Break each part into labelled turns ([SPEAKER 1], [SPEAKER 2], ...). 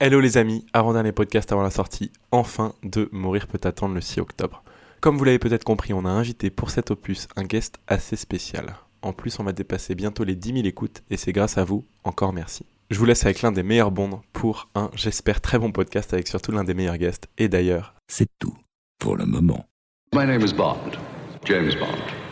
[SPEAKER 1] Hello les amis, avant-dernier podcast avant la sortie, enfin de Mourir peut attendre le 6 octobre. Comme vous l'avez peut-être compris, on a invité pour cet opus un guest assez spécial. En plus, on va dépasser bientôt les 10 000 écoutes et c'est grâce à vous, encore merci. Je vous laisse avec l'un des meilleurs bonds pour un, j'espère, très bon podcast avec surtout l'un des meilleurs guests. Et d'ailleurs,
[SPEAKER 2] C'est tout pour le moment.
[SPEAKER 3] My name is Bond, James Bond.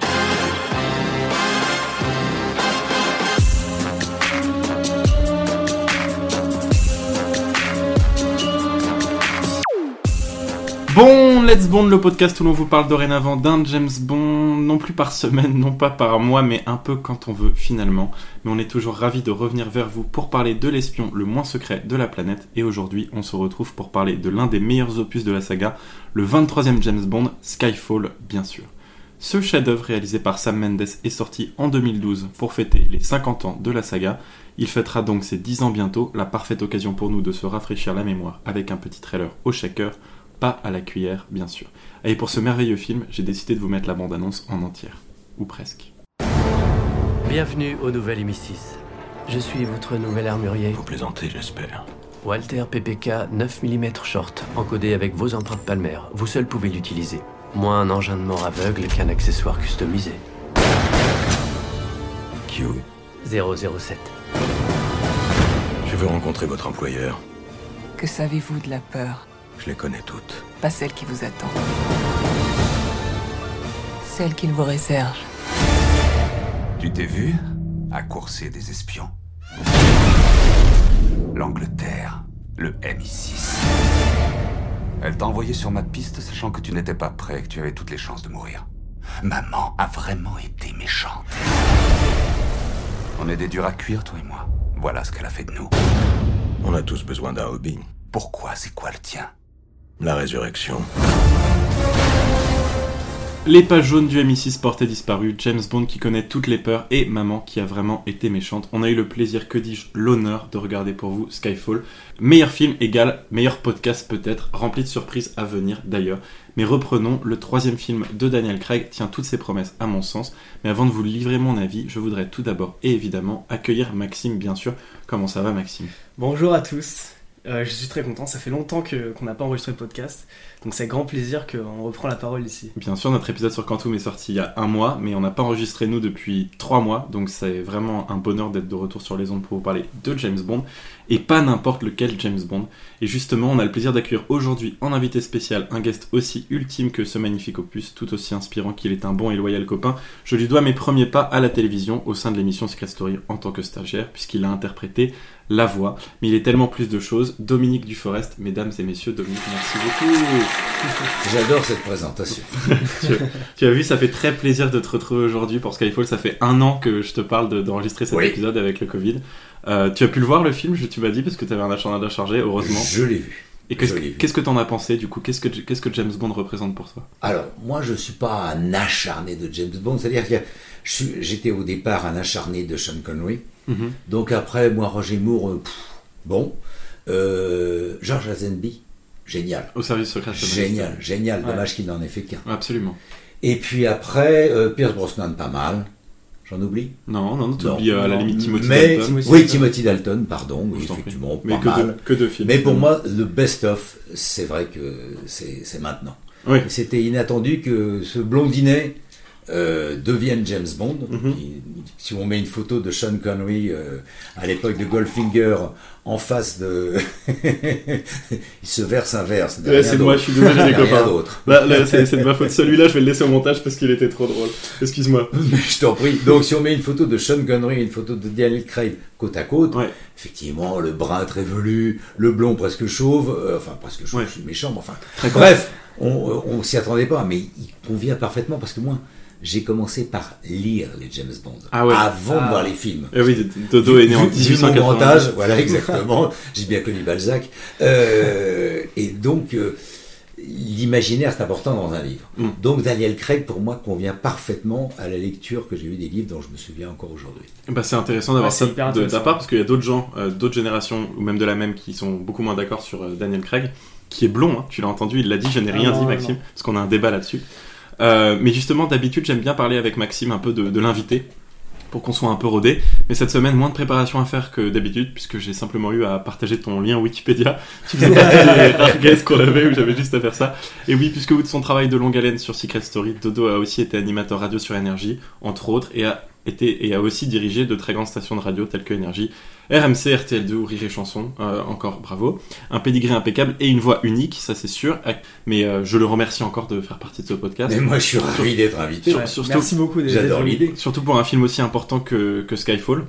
[SPEAKER 1] Bon, Let's Bond, le podcast où l'on vous parle dorénavant d'un James Bond, non plus par semaine, non pas par mois, mais un peu quand on veut finalement. Mais on est toujours ravis de revenir vers vous pour parler de l'espion le moins secret de la planète. Et aujourd'hui, on se retrouve pour parler de l'un des meilleurs opus de la saga, le 23e James Bond, Skyfall, bien sûr. Ce chef-d'œuvre réalisé par Sam Mendes est sorti en 2012 pour fêter les 50 ans de la saga. Il fêtera donc ses 10 ans bientôt, la parfaite occasion pour nous de se rafraîchir la mémoire avec un petit trailer au shaker pas à la cuillère, bien sûr. Et pour ce merveilleux film, j'ai décidé de vous mettre la bande-annonce en entière. Ou presque.
[SPEAKER 4] Bienvenue au nouvel M6. Je suis votre nouvel armurier,
[SPEAKER 2] Vous plaisantez, j'espère.
[SPEAKER 4] Walter PPK 9 mm short, encodé avec vos empreintes palmaires. Vous seul pouvez l'utiliser. Moins un engin de mort aveugle qu'un accessoire customisé.
[SPEAKER 2] Q,
[SPEAKER 4] 007.
[SPEAKER 2] je veux rencontrer votre employeur.
[SPEAKER 5] Que savez-vous de la peur
[SPEAKER 2] Je les connais toutes.
[SPEAKER 5] Pas celle qui vous attend. Celle qu'il vous réserve.
[SPEAKER 6] Tu t'es vu à courser des espions? L'Angleterre, le MI6. Elle t'a envoyé sur ma piste sachant que tu n'étais pas prêt, que tu avais toutes les chances de mourir. Maman a vraiment été méchante. On est des durs à cuire, toi et moi. Voilà ce qu'elle a fait de nous.
[SPEAKER 2] On a tous besoin d'un hobby.
[SPEAKER 6] Pourquoi? C'est quoi le tien?
[SPEAKER 2] La résurrection.
[SPEAKER 1] Les pages jaunes du MI6 portaient disparu, James Bond qui connaît toutes les peurs et maman qui a vraiment été méchante. On a eu le plaisir, que dis-je, l'honneur de regarder pour vous Skyfall. Meilleur film égale meilleur podcast peut-être, rempli de surprises à venir d'ailleurs. Mais reprenons, le troisième film de Daniel Craig tient toutes ses promesses à mon sens. Mais avant de vous livrer mon avis, je voudrais tout d'abord et évidemment accueillir Maxime bien sûr. Comment ça va Maxime?
[SPEAKER 7] Bonjour à tous. Euh, je suis très content. Ça fait longtemps qu'on n'a pas enregistré de podcast. Donc c'est grand plaisir qu'on reprend la parole ici.
[SPEAKER 1] Bien sûr, notre épisode sur Quantum est sorti il y a un mois, mais on n'a pas enregistré nous depuis trois mois, donc c'est vraiment un bonheur d'être de retour sur les ondes pour vous parler de James Bond, et pas n'importe lequel James Bond. Et justement, on a le plaisir d'accueillir aujourd'hui en invité spécial un guest aussi ultime que ce magnifique opus, tout aussi inspirant qu'il est un bon et loyal copain. Je lui dois mes premiers pas à la télévision au sein de l'émission Secret Story en tant que stagiaire, puisqu'il a interprété la voix, mais il est tellement plus de choses. Dominique Duforest, mesdames et messieurs, Dominique, merci beaucoup.
[SPEAKER 8] J'adore cette présentation.
[SPEAKER 1] tu, tu as vu, ça fait très plaisir de te retrouver aujourd'hui pour Skyfall. Ça fait un an que je te parle de- d'enregistrer cet
[SPEAKER 8] Oui.
[SPEAKER 1] épisode avec le Covid. Euh, tu as pu le voir le film, je- tu m'as dit, parce que tu avais un agenda chargé, heureusement.
[SPEAKER 8] Je l'ai vu.
[SPEAKER 1] Et qu'est-ce que
[SPEAKER 8] vu.
[SPEAKER 1] qu'est-ce que t'en as pensé du coup? Qu'est-ce que James Bond représente pour toi?
[SPEAKER 8] Alors, moi, je suis pas un acharné de James Bond. C'est-à-dire que j'étais au départ un acharné de Sean Connery.
[SPEAKER 1] Mhm.
[SPEAKER 8] Donc après, moi, Roger Moore, euh, pff, bon. Euh, George Lazenby, génial.
[SPEAKER 1] Au service secret.
[SPEAKER 8] Génial, génial.
[SPEAKER 7] Ouais.
[SPEAKER 8] Dommage qu'il n'en ait fait qu'un.
[SPEAKER 1] Absolument.
[SPEAKER 8] Et puis après, euh, Pierce Brosnan, pas mal. J'en oublie
[SPEAKER 1] Non, non, non, tu oublies euh, à la limite Timothy
[SPEAKER 8] Mais,
[SPEAKER 1] Dalton.
[SPEAKER 7] Timothy
[SPEAKER 8] oui. Timothy Dalton, pardon, oui, effectivement,
[SPEAKER 1] Mais
[SPEAKER 8] pas
[SPEAKER 1] que
[SPEAKER 8] mal.
[SPEAKER 1] deux, que deux films.
[SPEAKER 8] Mais pour moi, le best-of, c'est vrai que c'est maintenant.
[SPEAKER 1] Oui.
[SPEAKER 8] C'était inattendu que ce blondinet euh, devienne James Bond.
[SPEAKER 1] Mhm.
[SPEAKER 8] Si on met une photo de Sean Connery euh, à l'époque de Goldfinger en face de... il se verse un verse.
[SPEAKER 1] Ouais, c'est moi, je suis désolé les copains.
[SPEAKER 8] d'autre.
[SPEAKER 1] Là, là, c'est de ma faute. Celui-là, je vais le laisser au montage parce qu'il était trop drôle. Excuse-moi.
[SPEAKER 8] je t'en prie. Donc si on met une photo de Sean Connery et une photo de Daniel Craig côte à côte,
[SPEAKER 1] Ouais.
[SPEAKER 8] effectivement, le brun très velu, le blond presque chauve, euh, enfin presque chauve,
[SPEAKER 1] Ouais.
[SPEAKER 8] je suis méchant, mais enfin...
[SPEAKER 1] Très
[SPEAKER 8] Bref, on, on s'y attendait pas, mais il convient parfaitement parce que moi, j'ai commencé par lire les James Bond
[SPEAKER 1] Ah ouais.
[SPEAKER 8] avant de
[SPEAKER 7] Ah.
[SPEAKER 8] voir les films.
[SPEAKER 1] Eh oui, Dodo est né en
[SPEAKER 8] Vu- vu mon grand
[SPEAKER 1] 1880.
[SPEAKER 8] âge, voilà exactement. J'ai bien connu Balzac. Euh, et donc, euh, l'imaginaire, c'est important dans un livre.
[SPEAKER 1] Mm.
[SPEAKER 8] Donc, Daniel Craig, pour moi, convient parfaitement à la lecture que j'ai eue des livres dont je me souviens encore aujourd'hui.
[SPEAKER 1] Bah, c'est intéressant d'avoir
[SPEAKER 7] Ouais,
[SPEAKER 1] ça de ta part parce qu'il y a d'autres gens, euh, d'autres générations ou même de la même qui sont beaucoup moins d'accord sur euh, Daniel Craig, qui est blond. hein, tu l'as entendu, il l'a dit. Je n'ai
[SPEAKER 7] Ah
[SPEAKER 1] rien
[SPEAKER 7] non,
[SPEAKER 1] dit, Maxime,
[SPEAKER 7] non.
[SPEAKER 1] parce qu'on a un débat là-dessus. Euh, mais justement, d'habitude, j'aime bien parler avec Maxime un peu de, de l'invité pour qu'on soit un peu rodé. Mais cette semaine, moins de préparation à faire que d'habitude, puisque j'ai simplement eu à partager ton lien Wikipédia. Tu faisais partie des qu'on avait où j'avais juste à faire ça. Et oui, puisque de son travail de longue haleine sur Secret Story, Dodo a aussi été animateur radio sur Énergie, entre autres, et a été et a aussi dirigé de très grandes stations de radio telles que Énergie, RMC, RTL2 ou Rire et Chanson, euh, encore bravo. Un pédigré impeccable et une voix unique, ça c'est sûr. Mais euh, je le remercie encore de faire partie de ce podcast.
[SPEAKER 8] Mais moi je suis ravi d'être invité.
[SPEAKER 1] Sur-
[SPEAKER 7] Ouais,
[SPEAKER 1] surtout-
[SPEAKER 7] Merci beaucoup.
[SPEAKER 8] J'adore l'idée.
[SPEAKER 1] Surtout pour un film aussi important que, que Skyfall.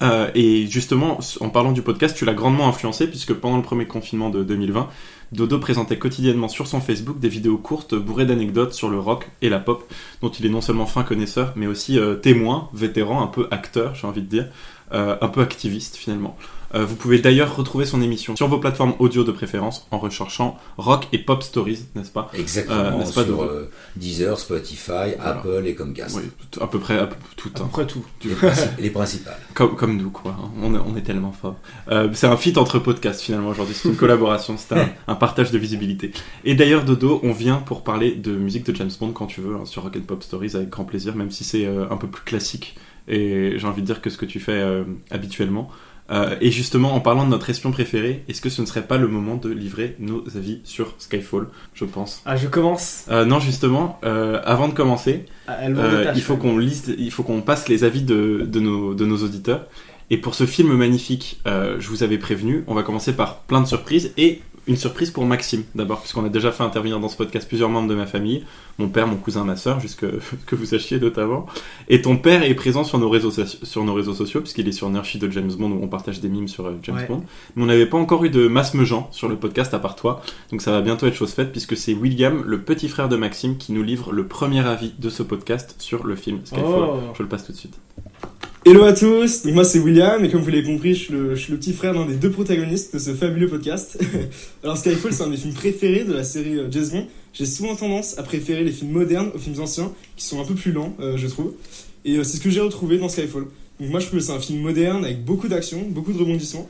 [SPEAKER 1] Euh, et justement, en parlant du podcast, tu l'as grandement influencé puisque pendant le premier confinement de 2020, Dodo présentait quotidiennement sur son Facebook des vidéos courtes bourrées d'anecdotes sur le rock et la pop, dont il est non seulement fin connaisseur, mais aussi euh, témoin, vétéran, un peu acteur, j'ai envie de dire, euh, un peu activiste finalement. Euh, vous pouvez d'ailleurs retrouver son émission sur vos plateformes audio de préférence en recherchant Rock et Pop Stories, n'est-ce pas?
[SPEAKER 8] Exactement,
[SPEAKER 1] Euh, n'est-ce pas,
[SPEAKER 8] sur euh, Deezer, Spotify, Apple et Comcast.
[SPEAKER 1] Oui, à peu près à peu- tout.
[SPEAKER 7] À peu
[SPEAKER 1] hein.
[SPEAKER 7] près tout.
[SPEAKER 8] Les, princi- les principales.
[SPEAKER 1] Comme, comme nous, quoi. hein. On est, on est tellement forts. Euh, c'est un feat entre podcasts, finalement, aujourd'hui. C'est une collaboration. C'est un, un partage de visibilité. Et d'ailleurs, Dodo, on vient pour parler de musique de James Bond quand tu veux, hein, sur Rock and Pop Stories, avec grand plaisir, même si c'est euh, un peu plus classique. Et j'ai envie de dire que ce que tu fais euh, habituellement. Euh, et justement, en parlant de notre espion préféré, est-ce que ce ne serait pas le moment de livrer nos avis sur Skyfall, je pense?
[SPEAKER 7] Ah, je commence.
[SPEAKER 1] Euh, Non, justement, euh, avant de commencer,
[SPEAKER 7] Ah, détache,
[SPEAKER 1] il faut qu'on liste, il faut qu'on passe les avis de, de, nos, de nos auditeurs. Et pour ce film magnifique, euh, je vous avais prévenu, on va commencer par plein de surprises et une surprise pour Maxime d'abord, puisqu'on a déjà fait intervenir dans ce podcast plusieurs membres de ma famille, mon père, mon cousin, ma soeur, jusque que vous sachiez notamment. Et ton père est présent sur nos réseaux, sur nos réseaux sociaux, puisqu'il est sur Nershi de James Bond où on partage des mimes sur euh, James
[SPEAKER 7] Ouais.
[SPEAKER 1] Bond. Mais on n'avait pas encore eu de Mass Mejean sur le podcast à part toi, donc ça va bientôt être chose faite, puisque c'est William, le petit frère de Maxime, qui nous livre le premier avis de ce podcast sur le film Skyfall.
[SPEAKER 7] Oh.
[SPEAKER 1] Je le passe tout de suite.
[SPEAKER 9] Hello à tous, moi c'est William et comme vous l'avez compris je suis, le, petit frère d'un des deux protagonistes de ce fabuleux podcast. Alors Skyfall c'est un des films préférés de la série euh, James Bond. J'ai souvent tendance à préférer les films modernes aux films anciens qui sont un peu plus lents euh, je trouve. Et euh, c'est ce que j'ai retrouvé dans Skyfall. Donc moi je trouve que c'est un film moderne avec beaucoup d'action, beaucoup de rebondissements.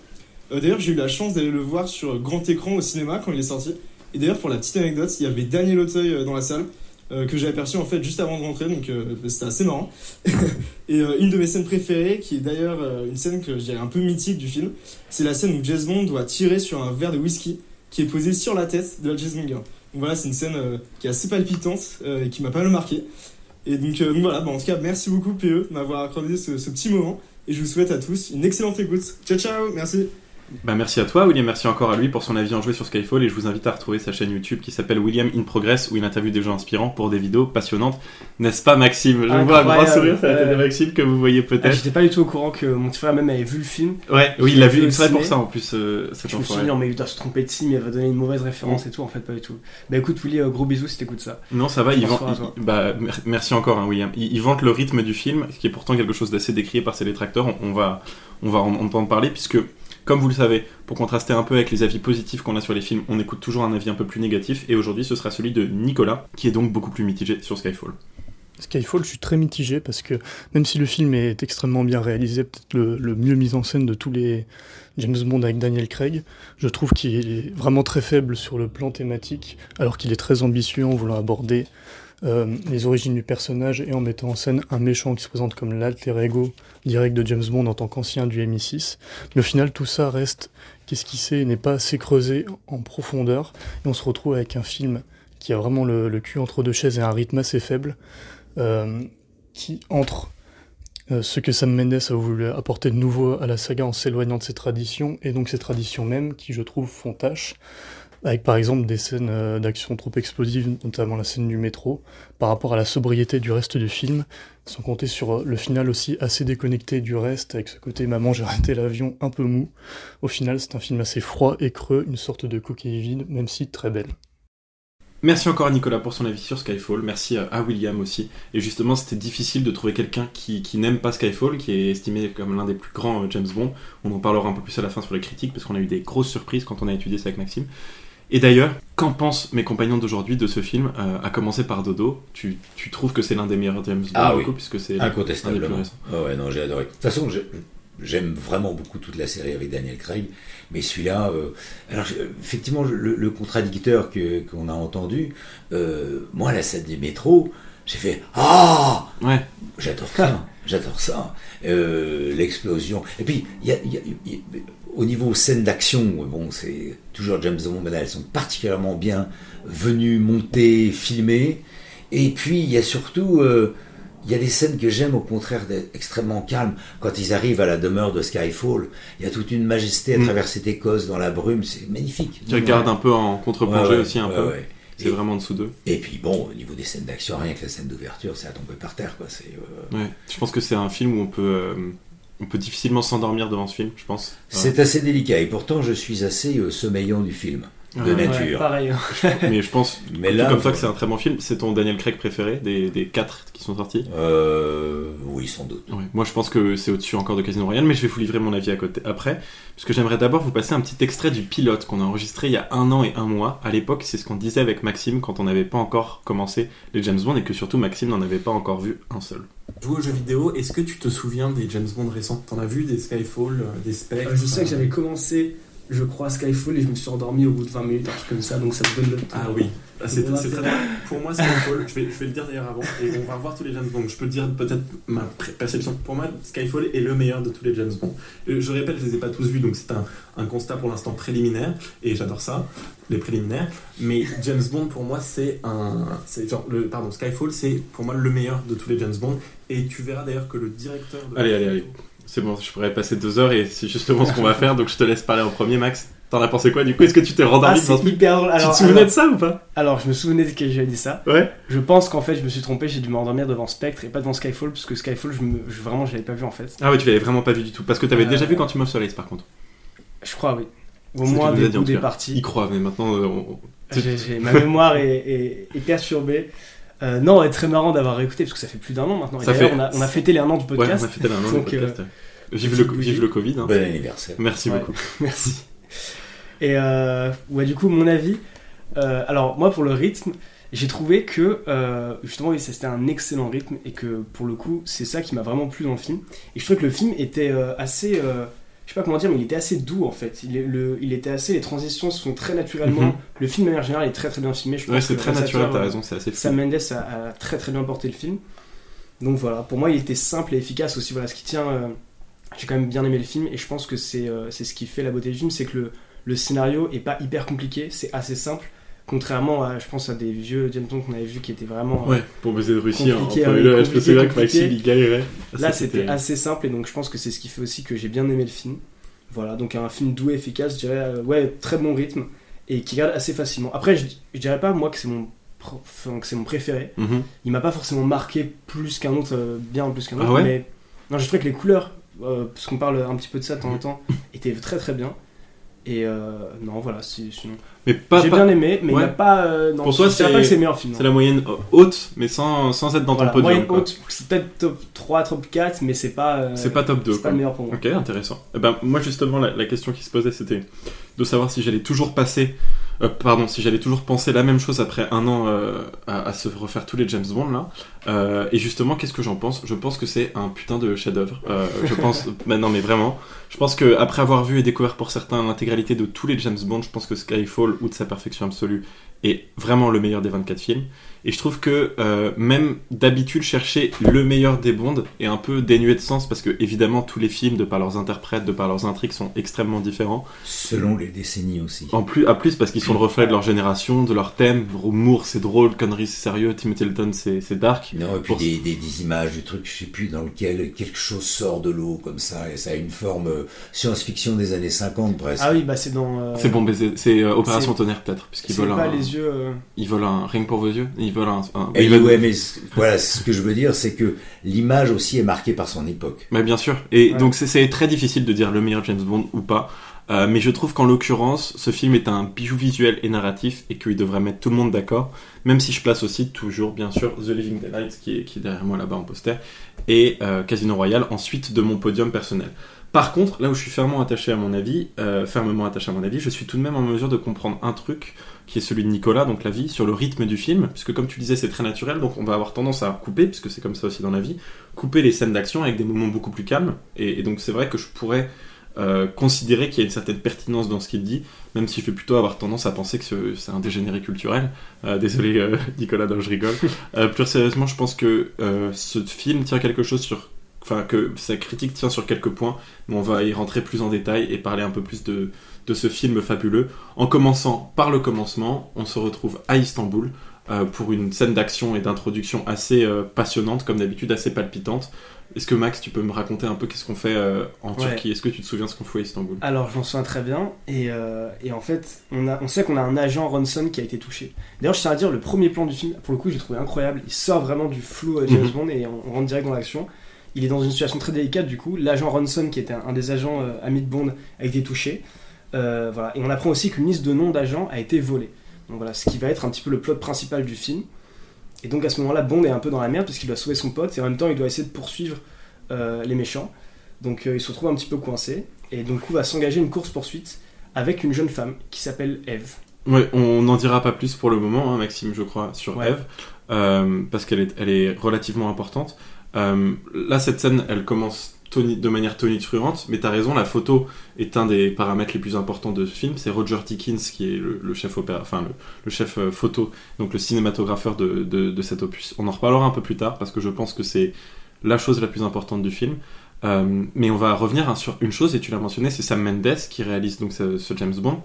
[SPEAKER 9] D'ailleurs j'ai eu la chance d'aller le voir sur grand écran au cinéma quand il est sorti. Et d'ailleurs pour la petite anecdote, il y avait Daniel Auteuil dans la salle. Euh, que j'ai aperçu en fait juste avant de rentrer donc euh, c'était assez marrant et euh, une de mes scènes préférées, qui est d'ailleurs une scène que je dirais un peu mythique du film, c'est la scène où James Bond doit tirer sur un verre de whisky qui est posé sur la tête de la girl. Donc voilà, c'est une scène qui est assez palpitante et qui m'a pas mal marqué. Et donc, donc voilà, bah, en tout cas, merci beaucoup PE de m'avoir accordé ce, ce petit moment. Et je vous souhaite à tous une excellente écoute. Ciao ciao, merci.
[SPEAKER 1] Bah, merci à toi, William. Merci encore à lui pour son avis en joué sur Skyfall. Et je vous invite à retrouver sa chaîne YouTube qui s'appelle William in Progress où il interviewe des gens inspirants pour des vidéos passionnantes. N'est-ce pas, Maxime? Je vois un grand sourire sur la tête de
[SPEAKER 7] Ouais.
[SPEAKER 1] Maxime que vous voyez
[SPEAKER 7] Ah,
[SPEAKER 1] peut-être.
[SPEAKER 7] J'étais pas du tout au courant que mon petit frère même avait vu le film.
[SPEAKER 1] ouais, oui, il l'a vu exprès pour ça en plus, euh,
[SPEAKER 7] Je me suis dit, non, mais il doit se tromper de film, il va donner une mauvaise référence et tout. En fait, pas du tout. Bah écoute, Willy, euh, gros bisous si t'écoutes ça.
[SPEAKER 1] Non, ça va, il vend. bah, mer- merci encore, hein, William. Il, il vante le rythme du film, ce qui est pourtant quelque chose d'assez décrié par ses détracteurs. On, on va, on va en entendre parler, puisque, comme vous le savez, pour contraster un peu avec les avis positifs qu'on a sur les films, on écoute toujours un avis un peu plus négatif. Et aujourd'hui, ce sera celui de Nicolas, qui est donc beaucoup plus mitigé sur Skyfall.
[SPEAKER 10] Skyfall, je suis très mitigé parce que même si le film est extrêmement bien réalisé, peut-être le, mieux mis en scène de tous les James Bond avec Daniel Craig, je trouve qu'il est vraiment très faible sur le plan thématique, alors qu'il est très ambitieux en voulant aborder euh, les origines du personnage et en mettant en scène un méchant qui se présente comme l'alter ego direct de James Bond en tant qu'ancien du MI6. Mais au final, tout ça reste qu'esquissé et n'est pas assez creusé en profondeur, et on se retrouve avec un film qui a vraiment le, cul entre deux chaises et un rythme assez faible euh, qui entre euh, ce que Sam Mendes a voulu apporter de nouveau à la saga en s'éloignant de ses traditions, et donc ces traditions mêmes qui, je trouve, font tâche, avec par exemple des scènes euh, d'action trop explosives, notamment la scène du métro, par rapport à la sobriété du reste du film, sans compter sur euh, le final aussi assez déconnecté du reste, avec ce côté maman j'ai raté l'avion un peu mou. Au final, c'est un film assez froid et creux, une sorte de coquille vide, même si très belle.
[SPEAKER 1] Merci encore à Nicolas pour son avis sur Skyfall. Merci à- à William aussi. Et justement, c'était difficile de trouver quelqu'un qui, qui n'aime pas Skyfall, qui est estimé comme l'un des plus grands euh, James Bond. On en parlera un peu plus à la fin sur les critiques, parce qu'on a eu des grosses surprises quand on a étudié ça avec Maxime. Et d'ailleurs, qu'en pensent mes compagnons d'aujourd'hui de ce film euh, À commencer par Dodo, tu, tu trouves que c'est l'un des meilleurs James Bond,
[SPEAKER 8] Ah oui.
[SPEAKER 1] coup, puisque c'est
[SPEAKER 8] Incontestablement. Ah ouais, non, j'ai adoré. De toute façon, j'ai- j'aime vraiment beaucoup toute la série avec Daniel Craig, mais celui-là, euh, alors effectivement, le, le contradicteur qu'on a entendu, euh, moi la scène des métros, j'ai fait ah
[SPEAKER 1] Ouais.
[SPEAKER 8] J'adore ça, j'adore ça. Euh, L'explosion. Et puis, il y a, y a- il y a- au niveau scène d'action, bon, c'est toujours James Bond, mais là, elles sont particulièrement bien venues, montées, filmées. Et puis, il y a surtout, euh, il y a des scènes que j'aime au contraire d'être extrêmement calmes. Quand ils arrivent à la demeure de Skyfall, il y a toute une majesté à
[SPEAKER 1] Mm.
[SPEAKER 8] travers cette Écosse dans la brume, c'est magnifique.
[SPEAKER 1] Qui regarde un peu en contre-plongée
[SPEAKER 8] Ouais, ouais,
[SPEAKER 1] aussi un peu. C'est vraiment en dessous d'eux.
[SPEAKER 8] Et puis bon, au niveau des scènes d'action, rien que la scène d'ouverture, c'est à tomber par terre, quoi. C'est euh,
[SPEAKER 1] Ouais. Je pense que c'est un film où on peut, euh, on peut difficilement s'endormir devant ce film, je pense.
[SPEAKER 8] c'est assez délicat. Et pourtant, je suis assez euh, sommeillant du film, de
[SPEAKER 1] Ouais.
[SPEAKER 7] Ouais,
[SPEAKER 8] nature.
[SPEAKER 7] pareil.
[SPEAKER 1] Mais je pense,
[SPEAKER 8] Mais là,
[SPEAKER 1] comme ça, que c'est un très bon film. C'est ton Daniel Craig préféré des, des quatre qui sont sortis?
[SPEAKER 8] Euh, oui, sans doute.
[SPEAKER 1] Ouais. Moi, je pense que c'est au-dessus encore de Casino Royale, mais je vais vous livrer mon avis à côté après, puisque j'aimerais d'abord vous passer un petit extrait du pilote qu'on a enregistré il y a un an et un mois. À l'époque, c'est ce qu'on disait avec Maxime quand on n'avait pas encore commencé les James Bond et que surtout Maxime n'en avait pas encore vu un seul.
[SPEAKER 11] Jouer aux jeux vidéo, est-ce que tu te souviens des James Bond récents? T'en as vu des Skyfall, euh, des Spectre?
[SPEAKER 7] Euh, je sais que j'avais commencé, je crois, Skyfall et je me suis endormi au bout de 20 minutes, un truc comme ça, donc ça me donne le
[SPEAKER 11] Ah oui, Ah, c'est
[SPEAKER 7] Voilà,
[SPEAKER 11] c'est très bien. Pour moi, Skyfall, je vais, je vais le dire d'ailleurs avant, et on va revoir tous les James Bond. Je peux te dire peut-être ma perception. Pour moi, Skyfall est le meilleur de tous les James Bond. Euh, Je répète, je les ai pas tous vus, donc c'est un, un constat pour l'instant préliminaire, et j'adore ça, les préliminaires. Mais James Bond, pour moi, c'est un. Genre, le, pardon, Skyfall, c'est pour moi le meilleur de tous les James Bond, et tu verras d'ailleurs que le directeur de.
[SPEAKER 1] Allez, allez, allez. C'est bon, je pourrais passer deux heures et c'est justement ce qu'on va faire, donc je te laisse parler en premier, Max. T'en as pensé quoi du coup? Est-ce que tu t'es
[SPEAKER 7] Ah,
[SPEAKER 1] rendormi devant
[SPEAKER 7] c'est hyper drôle.
[SPEAKER 1] Tu
[SPEAKER 7] Alors,
[SPEAKER 1] te souvenais
[SPEAKER 7] alors-
[SPEAKER 1] de ça ou pas?
[SPEAKER 7] Alors, je me souvenais que j'avais dit ça.
[SPEAKER 1] Ouais.
[SPEAKER 7] Je pense qu'en fait, je me suis trompé, j'ai dû m'endormir devant Spectre et pas devant Skyfall, parce que Skyfall, je me, je- vraiment, je l'avais pas vu en fait.
[SPEAKER 1] Ah ouais, tu l'avais vraiment pas vu du tout, parce que t'avais
[SPEAKER 7] Euh,
[SPEAKER 1] déjà vu quand tu m'as Soleil par contre.
[SPEAKER 7] Je crois, oui. Au moins des des parties.
[SPEAKER 1] Il croit, mais maintenant. euh,
[SPEAKER 7] ma mémoire est, est- est perturbée. Euh, non, c'est très marrant d'avoir réécouté parce que ça fait plus d'un an maintenant. Et
[SPEAKER 1] Ça fait-
[SPEAKER 7] on, a, on a fêté les un an du
[SPEAKER 1] Ouais,
[SPEAKER 7] podcast.
[SPEAKER 1] on a fêté un an
[SPEAKER 7] Donc, euh,
[SPEAKER 1] podcast. ouais. Vive, le,
[SPEAKER 7] bougie.
[SPEAKER 1] vive le Covid. hein.
[SPEAKER 8] Bon anniversaire.
[SPEAKER 1] Merci
[SPEAKER 7] Ouais.
[SPEAKER 1] beaucoup.
[SPEAKER 7] Merci. Et euh, ouais, du coup, mon avis. euh, alors, moi, pour le rythme, j'ai trouvé que euh, justement, oui, c'était un excellent rythme et que pour le coup, c'est ça qui m'a vraiment plu dans le film. Et je trouvais que le film était euh, assez. Je sais pas comment dire, mais il était assez doux en fait. Il, est- le, il était assez. Les transitions se font très naturellement.
[SPEAKER 1] Mhm.
[SPEAKER 7] Le film, de manière générale, est très très bien filmé. Je
[SPEAKER 1] Ouais, c'est très naturel, t'as
[SPEAKER 7] euh,
[SPEAKER 1] raison, c'est assez fou.
[SPEAKER 7] Sam Mendes a, a très très bien porté le film. Donc voilà, pour moi il était simple et efficace aussi. Voilà, ce qui tient. euh, J'ai quand même bien aimé le film et je pense que c'est euh, ce qui fait la beauté du film, c'est que le, le scénario est pas hyper compliqué, c'est assez simple. Contrairement à, je pense, à des vieux James Bond qu'on avait vu qui étaient vraiment. euh,
[SPEAKER 1] Ouais, pour baiser de Russie, hein, je
[SPEAKER 7] compliqué,
[SPEAKER 1] souviens que. Maxime il galérait.
[SPEAKER 7] Là, c'était assez simple et donc je pense que c'est ce qui fait aussi que j'ai bien aimé le film. Voilà, donc un film doux et efficace, je dirais, euh, ouais, très bon rythme et qui regarde assez facilement. Après, je, je dirais pas moi que c'est mon, que c'est mon préféré.
[SPEAKER 1] Mhm.
[SPEAKER 7] Il m'a pas forcément marqué plus qu'un autre, euh, bien plus qu'un autre,
[SPEAKER 1] Ah ouais?
[SPEAKER 7] mais non, je trouvais que les couleurs, euh, parce qu'on parle un petit peu de ça de temps en temps, étaient très très bien. Et euh, non, voilà, c'est- sinon.
[SPEAKER 1] Mais pas.
[SPEAKER 7] J'ai
[SPEAKER 1] pas-
[SPEAKER 7] bien aimé, mais il
[SPEAKER 1] Ouais.
[SPEAKER 7] n'y a pas. euh, non,
[SPEAKER 1] Pour toi, c'est-
[SPEAKER 7] pas que c'est le meilleur film.
[SPEAKER 1] C'est la moyenne euh, haute, mais sans, sans être dans
[SPEAKER 7] Voilà,
[SPEAKER 1] ton podium.
[SPEAKER 7] moyenne haute, c'est peut-être top 3, top 4, mais c'est pas. euh,
[SPEAKER 1] C'est pas top 2.
[SPEAKER 7] c'est pas le meilleur pour moi.
[SPEAKER 1] Ok, intéressant. Eh ben, moi, justement, la, la question qui se posait, c'était de savoir si j'allais toujours passer, euh, pardon, si j'allais toujours penser la même chose après un an euh, à, à se refaire tous les James Bond là. Euh, et justement, qu'est-ce que j'en pense? Je pense que c'est un putain de chef-d'œuvre. Euh, je pense, bah non, mais vraiment, je pense que après avoir vu et découvert pour certains l'intégralité de tous les James Bond, je pense que Skyfall ou de sa perfection absolue est vraiment le meilleur des 24 films. Et je trouve que euh, même d'habitude chercher le meilleur des Bonds est un peu dénué de sens parce que évidemment tous les films, de par leurs interprètes, de par leurs intrigues, sont extrêmement différents.
[SPEAKER 8] Selon les décennies aussi.
[SPEAKER 1] En plus, à plus parce qu'ils sont le reflet de leur génération, de leur thème. Moore c'est drôle, Connery c'est sérieux, Timothy Dalton c'est c'est dark.
[SPEAKER 8] Non, et puis
[SPEAKER 1] Pour-
[SPEAKER 8] des, des, des images, du truc, je sais plus, dans lequel quelque chose sort de l'eau comme ça, et ça a une forme euh, science-fiction des années 50 presque.
[SPEAKER 7] Ah oui, bah c'est dans. euh,
[SPEAKER 1] C'est bon c'est euh, Opération Tonnerre peut-être, puisqu'ils
[SPEAKER 7] C'est
[SPEAKER 1] veulent
[SPEAKER 7] pas
[SPEAKER 1] un,
[SPEAKER 7] les yeux. euh,
[SPEAKER 1] ils veulent un rien que pour vos yeux, ils veulent un. un-
[SPEAKER 8] Et
[SPEAKER 1] ils veulent-
[SPEAKER 8] ouais, mais voilà, ce que je veux dire, c'est que l'image aussi est marquée par son époque.
[SPEAKER 1] Mais bien sûr. Et
[SPEAKER 7] Ouais.
[SPEAKER 1] donc c'est- c'est très difficile de dire le meilleur James Bond ou pas. Euh, mais je trouve qu'en l'occurrence, ce film est un bijou visuel et narratif et qu'il devrait mettre tout le monde d'accord. Même si je place aussi toujours, bien sûr, The Living Daylights qui est, qui est derrière moi là-bas en poster et euh, Casino Royale ensuite de mon podium personnel. Par contre, là où je suis fermement attaché à mon avis, euh, fermement attaché à mon avis, je suis tout de même en mesure de comprendre un truc qui est celui de Nicolas, donc la vie, sur le rythme du film, puisque comme tu disais, c'est très naturel, donc on va avoir tendance à couper, puisque c'est comme ça aussi dans la vie, couper les scènes d'action avec des moments beaucoup plus calmes, et, donc c'est vrai que je pourrais euh, considérer qu'il y a une certaine pertinence dans ce qu'il dit, même si je vais plutôt avoir tendance à penser que ce- c'est un dégénéré culturel. Euh, désolé euh, Nicolas, non, je rigole. Plus sérieusement, je pense que ce film tient quelque chose sur... Enfin, que sa critique tient sur quelques points, mais on va y rentrer plus en détail et parler un peu plus de, de ce film fabuleux. En commençant par le commencement, on se retrouve à Istanbul euh, pour une scène d'action et d'introduction assez euh, passionnante, comme d'habitude, assez palpitante. Est-ce que Max, tu peux me raconter un peu qu'est-ce qu'on fait euh, en
[SPEAKER 7] Ouais.
[SPEAKER 1] Turquie? Est-ce que tu te souviens ce qu'on fait à Istanbul?
[SPEAKER 7] Alors, j'en souviens très bien. Et, et en fait, on, a, on sait qu'on a un agent Ronson qui a été touché. D'ailleurs, je tiens à dire, le premier plan du film, pour le coup, j'ai trouvé incroyable. Il sort vraiment du flou euh, James
[SPEAKER 1] Mhm.
[SPEAKER 7] Bond et on, on rentre direct dans l'action. Il est dans une situation très délicate, du coup. L'agent Ronson, qui était un, un des agents amis de Bond, a été touché. Euh, voilà. Et on apprend aussi qu'une liste de noms d'agents a été volée. Donc voilà, ce qui va être un petit peu le plot principal du film. Et donc à ce moment-là, Bond est un peu dans la merde parce qu'il doit sauver son pote et en même temps il doit essayer de poursuivre euh, les méchants. Donc euh, il se retrouve un petit peu coincé et donc coup va s'engager une course poursuite avec une jeune femme qui s'appelle Eve.
[SPEAKER 1] Ouais, on n'en dira pas plus pour le moment, hein, Maxime, je crois, sur
[SPEAKER 7] Ouais.
[SPEAKER 1] Eve, euh, parce qu'elle est, elle est relativement importante. Là, cette scène, elle commence de manière tonitruante, mais t'as raison, la photo est un des paramètres les plus importants de ce film. C'est Roger Dickens qui est le, chef opéra, enfin le, chef euh, photo, donc le cinématographeur de, de, cet opus. On en reparlera un peu plus tard parce que je pense que c'est la chose la plus importante du film. Euh, mais on va revenir hein, sur une chose, et tu l'as mentionné, c'est Sam Mendes qui réalise donc ce James Bond.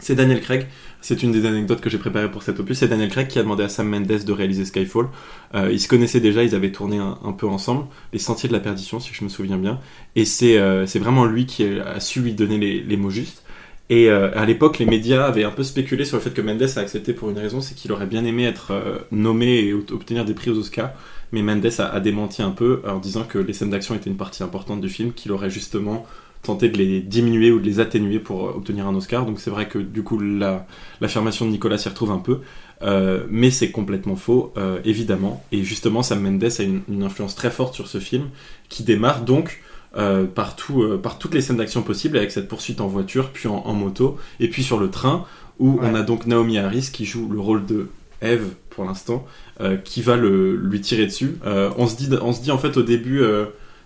[SPEAKER 1] C'est Daniel Craig, c'est une des anecdotes que j'ai préparées pour cet opus. C'est Daniel Craig qui a demandé à Sam Mendes de réaliser Skyfall. Euh, ils se connaissaient déjà, ils avaient tourné un, peu ensemble, Les Sentiers de la Perdition, si je me souviens bien. Et c'est euh, vraiment lui qui a su lui donner les, mots justes. Et euh, à l'époque, les médias avaient un peu spéculé sur le fait que Mendes a accepté pour une raison, c'est qu'il aurait bien aimé être euh, nommé et obtenir des prix aux Oscars. Mais Mendes a démenti un peu en disant que les scènes d'action étaient une partie importante du film, qu'il aurait justement tenté de les diminuer ou de les atténuer pour euh, obtenir un Oscar. Donc c'est vrai que du coup la- l'affirmation de Nicolas s'y retrouve un peu, Euh, mais c'est complètement faux, euh, évidemment. Et justement, Sam Mendes a une, une influence très forte sur ce film, qui démarre donc euh, par, tout, par toutes les scènes d'action possibles, avec cette poursuite en voiture, puis en, en moto, et puis sur le train, où on a donc Naomi Harris qui joue le rôle de Eve pour l'instant, qui va le, lui tirer dessus. On, se dit, on se dit en fait au début,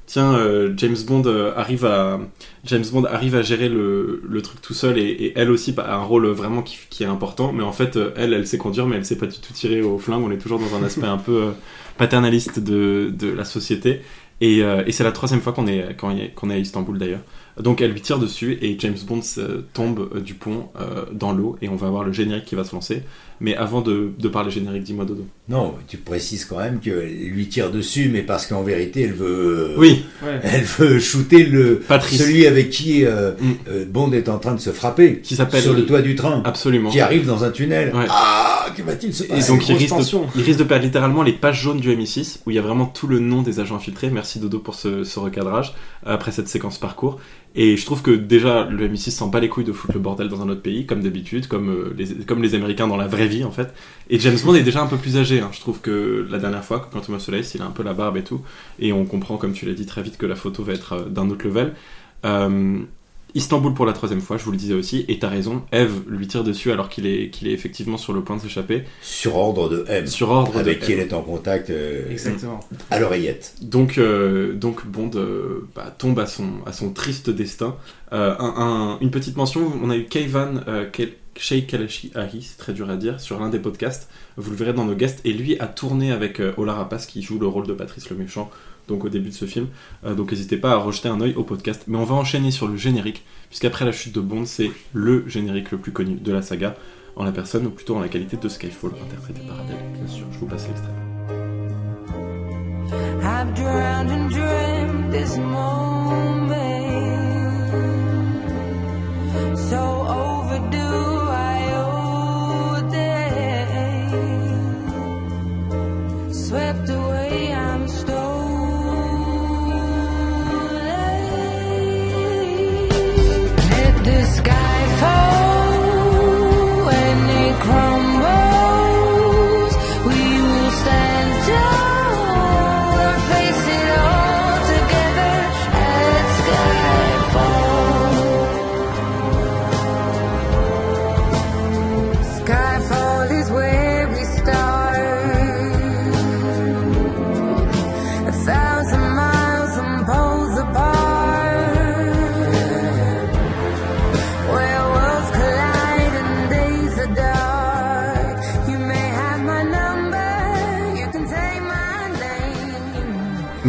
[SPEAKER 1] tiens, euh, James Bond euh, arrive à James Bond arrive à gérer le, truc tout seul et, elle aussi a un rôle vraiment qui, est important. Mais en fait, euh, elle, elle sait conduire, mais elle sait pas du tout tirer au flingue. On est toujours dans un aspect un peu paternaliste de, la société. Et, c'est la troisième fois qu'on est, est, à Istanbul d'ailleurs. Donc elle lui tire dessus et James Bond tombe du pont dans l'eau et on va voir le générique qui va se lancer. Mais avant de, de parler générique, dis-moi Dodo.
[SPEAKER 8] Non, tu précises quand même qu'elle lui tire dessus, mais parce qu'en vérité, elle veut.
[SPEAKER 1] Oui.
[SPEAKER 7] Ouais.
[SPEAKER 8] Elle veut shooter le
[SPEAKER 1] Patrice.
[SPEAKER 8] celui avec qui euh,
[SPEAKER 1] Mm.
[SPEAKER 8] euh, Bond est en train de se frapper.
[SPEAKER 1] Qui s'appelle-
[SPEAKER 8] sur le toit du train.
[SPEAKER 1] Absolument.
[SPEAKER 8] Qui arrive dans un tunnel.
[SPEAKER 1] Ouais.
[SPEAKER 8] Ah, que va-t-il se
[SPEAKER 1] Et
[SPEAKER 8] passer?
[SPEAKER 1] donc il risque, de,
[SPEAKER 7] tension.
[SPEAKER 1] il risque de perdre littéralement les pages jaunes du MI6 où il y a vraiment tout le nom des agents infiltrés. Merci Dodo pour ce, ce recadrage après cette séquence parcours. Et je trouve que déjà le MI6 s'en bat les couilles de foutre le bordel dans un autre pays, comme d'habitude, comme, euh, les, comme les Américains dans la vraie vie en fait. Et James Bond est déjà un peu plus âgé. hein. Je trouve que la dernière fois, quand Thomas Soleil, il a un peu la barbe et tout. Et on comprend, comme tu l'as dit très vite, que la photo va être euh, d'un autre level. Euh, Istanbul pour la troisième fois, je vous le disais aussi, et t'as raison, Eve lui tire dessus alors qu'il est, qu'il est effectivement sur le point de s'échapper.
[SPEAKER 8] Sur ordre de M.
[SPEAKER 1] Sur ordre de
[SPEAKER 8] avec qui
[SPEAKER 1] M.
[SPEAKER 8] elle est en contact euh,
[SPEAKER 7] Exactement.
[SPEAKER 8] à l'oreillette.
[SPEAKER 1] Donc, euh, donc Bond euh, bah, tombe à son, à son triste destin. Euh, un- un- une petite mention, on a eu Kayvan euh, Sheikh Kalashi Ahi, c'est très dur à dire, sur l'un des podcasts. Vous le verrez dans nos guests. Et lui a tourné avec euh, Ola Rapace qui joue le rôle de Patrice le Méchant, donc au début de ce film. Euh, donc n'hésitez pas à rejeter un œil au podcast. Mais on va enchaîner sur le générique, puisqu'après la chute de Bond, c'est le générique le plus connu de la saga, en la personne, ou plutôt en la qualité de Skyfall, interprété par Adele, bien sûr. Je vous passe l'extrait.
[SPEAKER 12] So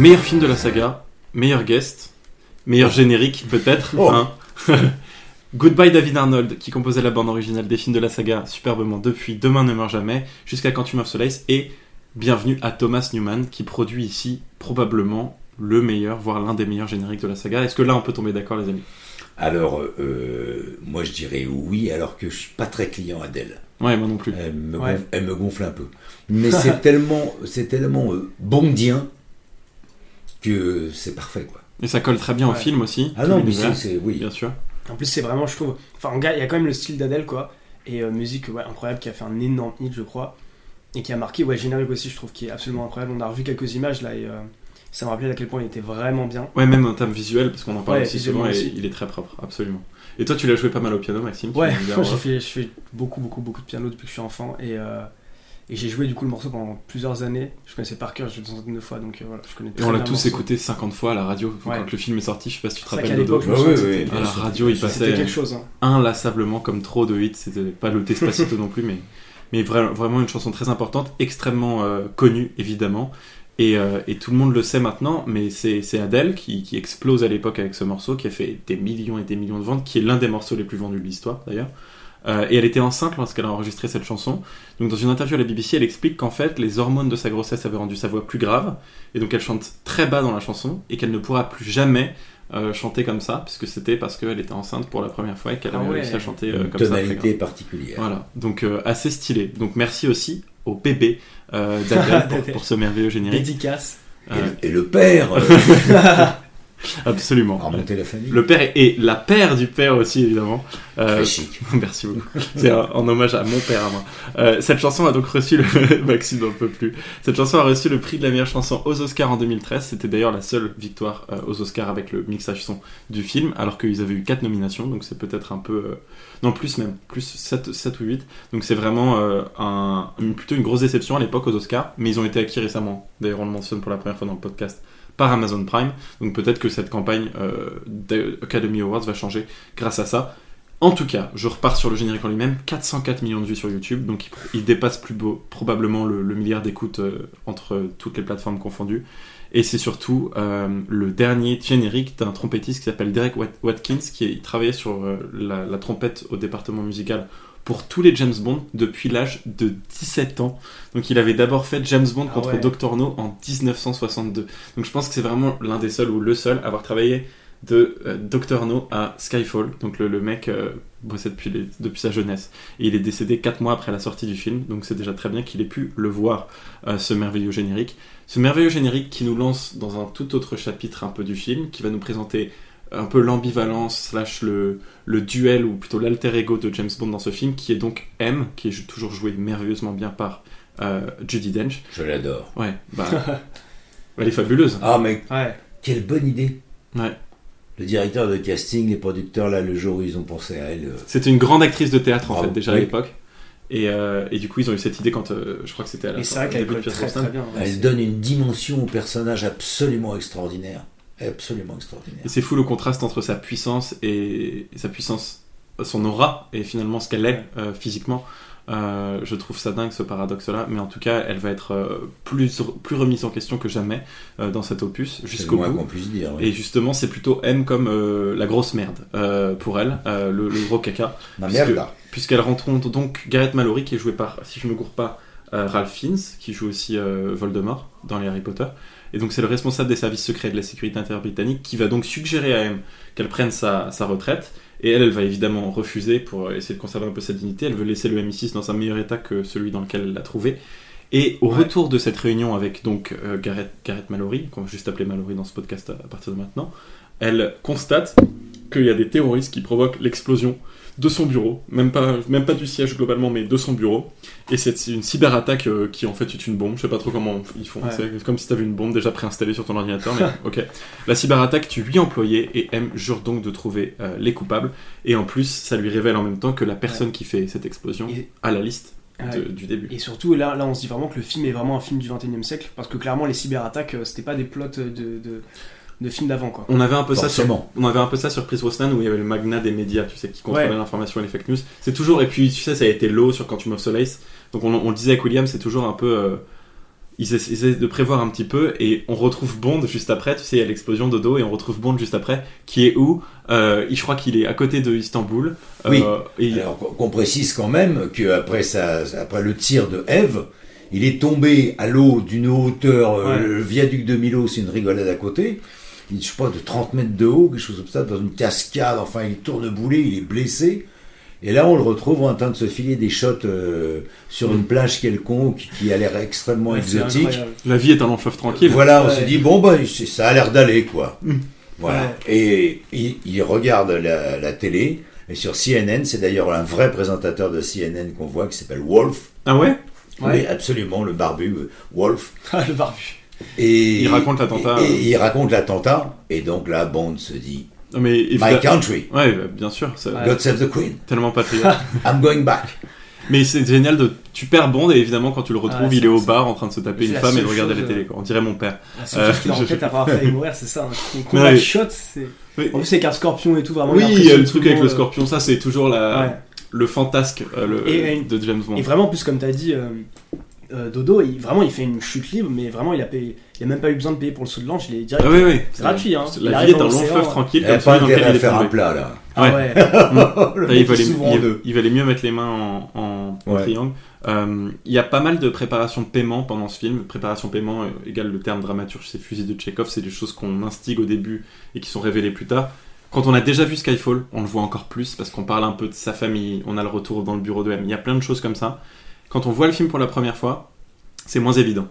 [SPEAKER 1] Meilleur film de la saga, meilleur guest, meilleur générique peut-être.
[SPEAKER 8] Oh.
[SPEAKER 1] hein. Goodbye David Arnold qui composait la bande originale des films de la saga superbement depuis Demain ne meurt jamais jusqu'à Quantum of Solace et bienvenue à Thomas Newman qui produit ici probablement le meilleur, voire l'un des meilleurs génériques de la saga. Est-ce que là on peut tomber d'accord les amis?
[SPEAKER 8] Alors, euh, moi je dirais oui, alors que je suis pas très client Adèle.
[SPEAKER 1] Ouais, moi non plus.
[SPEAKER 8] Elle me,
[SPEAKER 7] Ouais.
[SPEAKER 8] gonfle, elle me gonfle un peu. Mais c'est tellement, c'est tellement euh, bondien que c'est parfait, quoi.
[SPEAKER 1] Et ça colle très bien au film aussi.
[SPEAKER 8] Ah non, mais c'est, oui.
[SPEAKER 1] bien sûr.
[SPEAKER 7] En plus, c'est vraiment, je trouve. Enfin, en gars, il y a quand même le style d'Adèle, quoi. Et euh, musique, ouais, incroyable, qui a fait un énorme hit, je crois. Et qui a marqué, ouais, générique aussi, je trouve, qui est absolument incroyable. On a revu quelques images là et euh, ça me rappelait à quel point il était vraiment bien.
[SPEAKER 1] Ouais, même en termes visuels, parce qu'on en parle
[SPEAKER 7] Ouais,
[SPEAKER 1] aussi souvent, et il est très propre, absolument. Et toi, tu l'as joué pas mal au piano, Maxime
[SPEAKER 7] Ouais, moi je fais beaucoup, beaucoup, beaucoup de piano depuis que je suis enfant et, euh, et j'ai joué du coup le morceau pendant plusieurs années. Je connaissais par cœur, j'ai joué une centaine de fois donc euh, voilà, je connais
[SPEAKER 1] Et on l'a tous
[SPEAKER 7] morceau.
[SPEAKER 1] écouté 50 fois à la radio
[SPEAKER 7] Ouais.
[SPEAKER 1] quand le film est sorti. Je sais pas si tu te rappelles Dodo.
[SPEAKER 7] l'époque, je me
[SPEAKER 8] Ouais, ouais.
[SPEAKER 1] À la radio, il passait
[SPEAKER 7] quelque chose. hein.
[SPEAKER 1] inlassablement comme trop de hits. C'était pas le Despacito non plus, mais, mais vra- vraiment une chanson très importante, extrêmement euh, connue évidemment. Et, euh, et tout le monde le sait maintenant, mais c'est c'est Adele qui, qui explose à l'époque avec ce morceau, qui a fait des millions et des millions de ventes, qui est l'un des morceaux les plus vendus de l'histoire d'ailleurs. Euh, et elle était enceinte lorsqu'elle a enregistré cette chanson. Donc dans une interview à la BBC, elle explique qu'en fait les hormones de sa grossesse avaient rendu sa voix plus grave, et donc elle chante très bas dans la chanson, et qu'elle ne pourra plus jamais euh, chanter comme ça, puisque c'était parce qu'elle était enceinte pour la première fois et qu'elle
[SPEAKER 7] Ah
[SPEAKER 1] avait
[SPEAKER 7] ouais.
[SPEAKER 1] réussi à chanter euh,
[SPEAKER 8] Une
[SPEAKER 1] comme ça. très
[SPEAKER 8] tonalité particulière.
[SPEAKER 1] Voilà, donc euh, assez stylé. Donc merci aussi au bébé euh, d'Adèle pour, pour ce merveilleux générique.
[SPEAKER 7] Dédicace.
[SPEAKER 8] Et,
[SPEAKER 1] Euh,
[SPEAKER 8] le- et le père, euh,
[SPEAKER 1] absolument.
[SPEAKER 8] a remonté la famille.
[SPEAKER 1] Le père et, et la paire du père aussi évidemment. Euh. Merci beaucoup. C'est en hommage à mon père à moi. Euh, cette chanson a donc reçu le Maxime n'en peut plus. Cette chanson a reçu le prix de la meilleure chanson aux Oscars en 2013. C'était d'ailleurs la seule victoire euh, aux Oscars avec le mixage son du film, alors qu'ils avaient eu quatre nominations. Donc c'est peut-être un peu euh, non plus même plus 7, 7 ou 8. Donc c'est vraiment un, plutôt une grosse déception à l'époque aux Oscars, mais ils ont été acquis récemment. D'ailleurs on le mentionne pour la première fois dans le podcast par Amazon Prime. Donc peut-être que cette campagne euh, d'Academy Awards va changer grâce à ça. En tout cas, je repars sur le générique en lui-même, 404 millions de vues sur YouTube, donc il, dépasse plus beau, probablement le, milliard d'écoutes euh, entre toutes les plateformes confondues. Et c'est surtout euh, le dernier générique d'un trompettiste qui s'appelle Derek Wat- Watkins, qui travaillait sur euh, la trompette au département musical pour tous les James Bond depuis l'âge de 17 ans. Donc il avait d'abord fait James Bond
[SPEAKER 7] Ah
[SPEAKER 1] contre
[SPEAKER 7] ouais.
[SPEAKER 1] Dr No en 1962. Donc je pense que c'est vraiment l'un des seuls ou le seul à avoir travaillé de euh, Dr No à Skyfall. Donc le, le mec euh, bossait depuis, les- depuis sa jeunesse. Et il est décédé 4 mois après la sortie du film. Donc c'est déjà très bien qu'il ait pu le voir, euh, ce merveilleux générique. Ce merveilleux générique qui nous lance dans un tout autre chapitre un peu du film, qui va nous présenter un peu l'ambivalence slash le, le duel ou plutôt l'alter ego de James Bond dans ce film qui est donc M qui est toujours joué merveilleusement bien par euh, Judy Dench
[SPEAKER 8] Je l'adore.
[SPEAKER 1] ouais bah elle est fabuleuse
[SPEAKER 8] Ah, mais
[SPEAKER 7] Ouais.
[SPEAKER 8] quelle bonne idée.
[SPEAKER 1] ouais
[SPEAKER 8] Le directeur de casting, les producteurs, là, le jour où ils ont pensé à elle. euh,
[SPEAKER 1] c'était une grande actrice de théâtre en fait déjà à l'époque et, euh, et du coup ils ont eu cette idée quand euh, je crois que c'était à la
[SPEAKER 7] Et c'est
[SPEAKER 1] fin-
[SPEAKER 7] vrai qu'elle colle très
[SPEAKER 1] Brosnan.
[SPEAKER 7] très bien. ouais,
[SPEAKER 8] Elle donne une dimension au personnage absolument extraordinaire. Absolument extraordinaire.
[SPEAKER 1] Et c'est fou le contraste entre sa puissance et, et sa puissance, son aura, et finalement ce qu'elle est euh, physiquement. Euh, je trouve ça dingue ce paradoxe-là, mais en tout cas, elle va être euh, plus, plus remise en question que jamais euh, dans cet opus jusqu'au bout.
[SPEAKER 8] qu'on puisse dire. oui.
[SPEAKER 1] Et justement, c'est plutôt M comme la grosse merde pour elle, le, le gros caca,
[SPEAKER 8] Ma
[SPEAKER 1] puisque-
[SPEAKER 8] merde, là.
[SPEAKER 1] puisqu'elle rencontre donc Gareth Mallory qui est joué par, si je me gourre pas, Ralph Fiennes, qui joue aussi Voldemort dans les Harry Potter. Et donc c'est le responsable des services secrets de la sécurité intérieure britannique qui va donc suggérer à M qu'elle prenne sa, sa retraite. Et elle, elle va évidemment refuser pour essayer de conserver un peu sa dignité. Elle veut laisser le MI6 dans un meilleur état que celui dans lequel elle l'a trouvé. Et au
[SPEAKER 7] Ouais.
[SPEAKER 1] retour de cette réunion avec donc euh, Gareth, Gareth Mallory, qu'on va juste appeler Mallory dans ce podcast à, à partir de maintenant, elle constate qu'il y a des terroristes qui provoquent l'explosion de son bureau, même pas, même pas du siège globalement, mais de son bureau. Et c'est une cyberattaque euh, qui en fait est une bombe. Je sais pas trop comment ils font.
[SPEAKER 7] Ouais.
[SPEAKER 1] C'est comme si t'avais une bombe déjà préinstallée sur ton ordinateur, mais ok. La cyberattaque tue 8 employés et M jure donc de trouver euh, les coupables. Et en plus, ça lui révèle en même temps que la personne qui fait cette explosion
[SPEAKER 7] Et-
[SPEAKER 1] a la liste
[SPEAKER 7] Ouais.
[SPEAKER 1] de- du début.
[SPEAKER 7] Et surtout, là, là, on se dit vraiment que le film est vraiment un film du 21 e siècle, parce que clairement, les cyberattaques, euh, c'était pas des plots de, de, de films d'avant, quoi.
[SPEAKER 1] On avait un peu ça sur, on avait un peu ça sur Chris Brosnan où il y avait le magnat des médias, tu sais, qui contrôlait
[SPEAKER 7] Ouais.
[SPEAKER 1] l'information et les fake news. C'est toujours et puis tu sais, ça a été low sur Quantum of Solace. Donc on, on le disait avec William, c'est toujours un peu. euh, ils essa- ils essaient de prévoir un petit peu et on retrouve Bond juste après, tu sais, il y a l'explosion de dos et on retrouve Bond juste après, qui est où Euh, Je crois qu'il est à côté de Istanbul. Euh,
[SPEAKER 8] Oui.
[SPEAKER 1] et-
[SPEAKER 8] Alors qu'on- précise quand même qu'après après le tir de Eve, il est tombé à l'eau d'une hauteur,
[SPEAKER 7] Ouais.
[SPEAKER 8] le viaduc de Milo, c'est une rigolade à côté, je sais pas, de 30 mètres de haut, quelque chose comme ça, dans une cascade, enfin il tourne boulet, il est blessé. Et là, on le retrouve en train de se filer des shots euh, sur une plage quelconque qui a l'air extrêmement
[SPEAKER 7] Ouais,
[SPEAKER 8] exotique.
[SPEAKER 1] La vie est un long fleuve tranquille.
[SPEAKER 8] Voilà, on
[SPEAKER 7] Ouais.
[SPEAKER 8] se dit, bon, bah, ça a l'air d'aller, quoi.
[SPEAKER 1] Mm.
[SPEAKER 8] Voilà. Et il, il regarde la, la télé, et sur CNN, c'est d'ailleurs un vrai présentateur de CNN qu'on voit, qui s'appelle Wolf.
[SPEAKER 1] Ah ouais?
[SPEAKER 8] Oui, absolument, le barbu euh, Wolf.
[SPEAKER 7] Ah, le barbu.
[SPEAKER 8] Et
[SPEAKER 1] Il raconte l'attentat.
[SPEAKER 8] Et, et il raconte l'attentat, et donc là, Bond se dit,
[SPEAKER 1] Non, mais
[SPEAKER 8] My country,
[SPEAKER 1] Ouais, bah, bien sûr.
[SPEAKER 8] God save the Queen,
[SPEAKER 1] Tellement patriote.
[SPEAKER 8] I'm going back.
[SPEAKER 1] mais c'est génial de. Tu perds Bond et évidemment, quand tu le retrouves,
[SPEAKER 7] Ah,
[SPEAKER 1] il est au bar en train de se taper une
[SPEAKER 7] la
[SPEAKER 1] femme et de regarder la
[SPEAKER 7] chose,
[SPEAKER 1] télé.
[SPEAKER 7] euh,
[SPEAKER 1] Quoi. On dirait mon père.
[SPEAKER 7] La seule
[SPEAKER 1] Euh,
[SPEAKER 7] chose qu'il a en
[SPEAKER 1] je-
[SPEAKER 7] tête après avoir failli mourir, c'est ça. Un combat
[SPEAKER 1] Ouais.
[SPEAKER 7] shot, c'est.
[SPEAKER 1] Oui.
[SPEAKER 7] En plus, c'est qu'un scorpion et tout, vraiment.
[SPEAKER 1] Oui, il y a le truc avec le scorpion, ça c'est toujours la,
[SPEAKER 7] Ouais.
[SPEAKER 1] le fantasque euh, le,
[SPEAKER 7] Et-
[SPEAKER 1] de James Bond.
[SPEAKER 7] Et vraiment, en plus, comme tu as dit, euh, Dodo, il, vraiment, il fait une chute libre, mais vraiment, il a, payé, il a même pas eu besoin de payer pour le saut de l'ange, il est direct.
[SPEAKER 1] Ah oui, oui.
[SPEAKER 7] C'est gratuit, hein.
[SPEAKER 1] La vie est un long fleuve tranquille,
[SPEAKER 8] Il n'a
[SPEAKER 1] comme
[SPEAKER 8] pas intérêt à faire un plat, là.
[SPEAKER 7] Ah ouais.
[SPEAKER 1] Ça, il, valait, il- il mieux mettre les mains en, en- en
[SPEAKER 8] Ouais.
[SPEAKER 1] triangle. Euh, Il y a pas mal de préparation de paiement pendant ce film. Préparation paiement euh, égale le terme dramaturge, c'est fusil de Chekhov, c'est des choses qu'on instigue au début et qui sont révélées plus tard. Quand on a déjà vu Skyfall, on le voit encore plus parce qu'on parle un peu de sa famille, on a le retour dans le bureau de M. Il y a plein de choses comme ça. Quand on voit le film pour la première fois, c'est moins évident.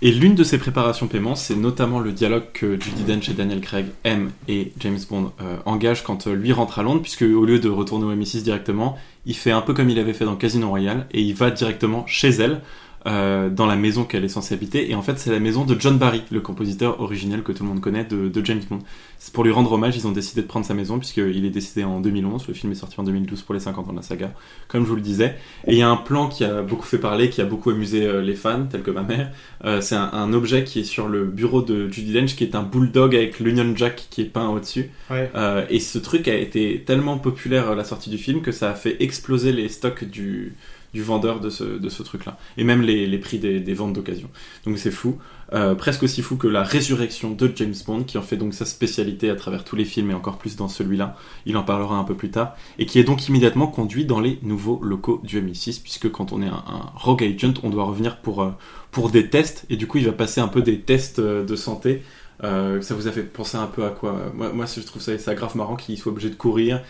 [SPEAKER 1] Et l'une de ces préparations paiement, c'est notamment le dialogue que Judy Dench et Daniel Craig aiment et James Bond euh, engagent quand euh, lui rentre à Londres, puisque au lieu de retourner au MI6 directement, il fait un peu comme il avait fait dans Casino Royale et il va directement chez elle. Euh, dans la maison qu'elle est censée habiter, et en fait c'est la maison de John Barry, le compositeur originel que tout le monde connaît de, de James Bond. C'est pour lui rendre hommage, ils ont décidé de prendre sa maison, puisqu'il est décédé en 2011, le film est sorti en 2012 pour les 50 ans de la saga, comme je vous le disais. Et il y a un plan qui a beaucoup fait parler, qui a beaucoup amusé euh, les fans, tels que ma mère. Euh, c'est un, un objet qui est sur le bureau de Judy Dench, qui est un bulldog avec l'Union Jack qui est peint au-dessus.
[SPEAKER 7] Ouais.
[SPEAKER 1] Et ce truc a été tellement populaire à la sortie du film que ça a fait exploser les stocks du, du vendeur de ce, de ce truc-là. Et même les, les prix des, des ventes d'occasion. Donc c'est fou. Euh, presque aussi fou que la résurrection de James Bond, qui en fait donc sa spécialité à travers tous les films et encore plus dans celui-là. Il en parlera un peu plus tard. Et qui est donc immédiatement conduit dans les nouveaux locaux du MI6, puisque quand on est un, un rogue agent, on doit revenir pour, euh, pour des tests. Et du coup, il va passer un peu des tests euh, de santé. Euh, ça vous a fait penser un peu à quoi? Moi, moi je trouve ça, ça grave marrant qu'il soit obligé de courir.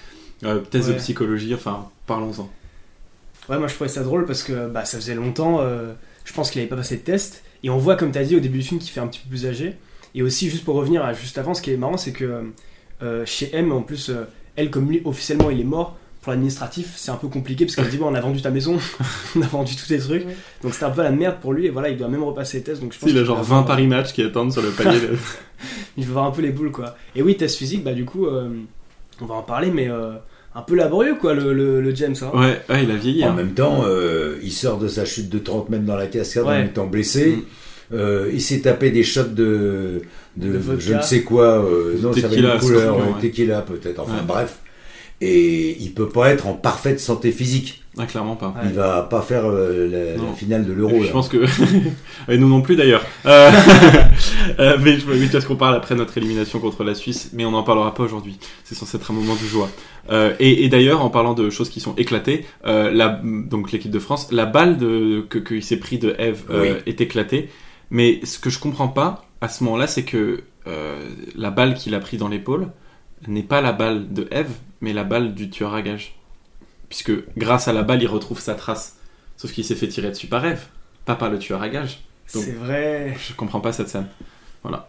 [SPEAKER 1] Euh, tests de psychologie, enfin, parlons-en.
[SPEAKER 7] Ouais, moi je trouvais ça drôle parce que bah, ça faisait longtemps, euh, je pense qu'il avait pas passé de test. Et on voit, comme tu as dit au début du film, qu'il fait un petit peu plus âgé. Et aussi, juste pour revenir à juste avant, ce qui est marrant, c'est que euh, chez M, en plus, euh, elle, comme lui, officiellement, il est mort. Pour l'administratif, c'est un peu compliqué parce qu'elle dit bon, on a vendu ta maison, on a vendu tous tes trucs. Donc c'était un peu la merde pour lui. Et voilà, il doit même repasser les tests. Donc je pense
[SPEAKER 1] Il a genre
[SPEAKER 7] va
[SPEAKER 1] 20
[SPEAKER 7] avoir-
[SPEAKER 1] paris match qui attendent sur le palier. de-
[SPEAKER 7] il veut voir un peu les boules quoi. Et oui, test physique, bah du coup, euh, on va en parler, mais euh, un peu laborieux quoi, le, le, le James. Hein.
[SPEAKER 1] Ouais, ouais, il a vieilli.
[SPEAKER 8] En
[SPEAKER 1] hein.
[SPEAKER 8] même temps, euh, il sort de sa chute de 30 mètres dans la cascade en étant blessé.
[SPEAKER 1] Mm.
[SPEAKER 8] Euh, il s'est tapé des shots de, de,
[SPEAKER 7] De vodka.
[SPEAKER 8] je ne sais quoi. euh, non, ça avait une couleur, tequila peut-être. Enfin
[SPEAKER 1] Ouais.
[SPEAKER 8] bref. Et il peut pas être en parfaite santé physique.
[SPEAKER 1] Ah, clairement pas.
[SPEAKER 8] Il va pas faire euh, la, finale de l'euro.
[SPEAKER 1] Je
[SPEAKER 8] là.
[SPEAKER 1] pense que. Et nous non plus d'ailleurs. Euh, euh, mais je oui, parce qu'on parle après notre élimination contre la Suisse, mais on n'en parlera pas aujourd'hui. C'est censé être un moment de joie. Euh, et et d'ailleurs, en parlant de choses qui sont éclatées, la, donc l'équipe de France, la balle de, que qu'il s'est pris de Eve
[SPEAKER 8] Oui.
[SPEAKER 1] est éclatée. Mais ce que je comprends pas à ce moment-là, c'est que la balle qu'il a pris dans l'épaule n'est pas la balle de Eve, mais la balle du tueur à gages. Puisque grâce à la balle, il retrouve sa trace. Sauf qu'il s'est fait tirer dessus par Eve, pas par le tueur à gages. Donc,
[SPEAKER 7] C'est vrai.
[SPEAKER 1] je comprends pas cette scène. Voilà.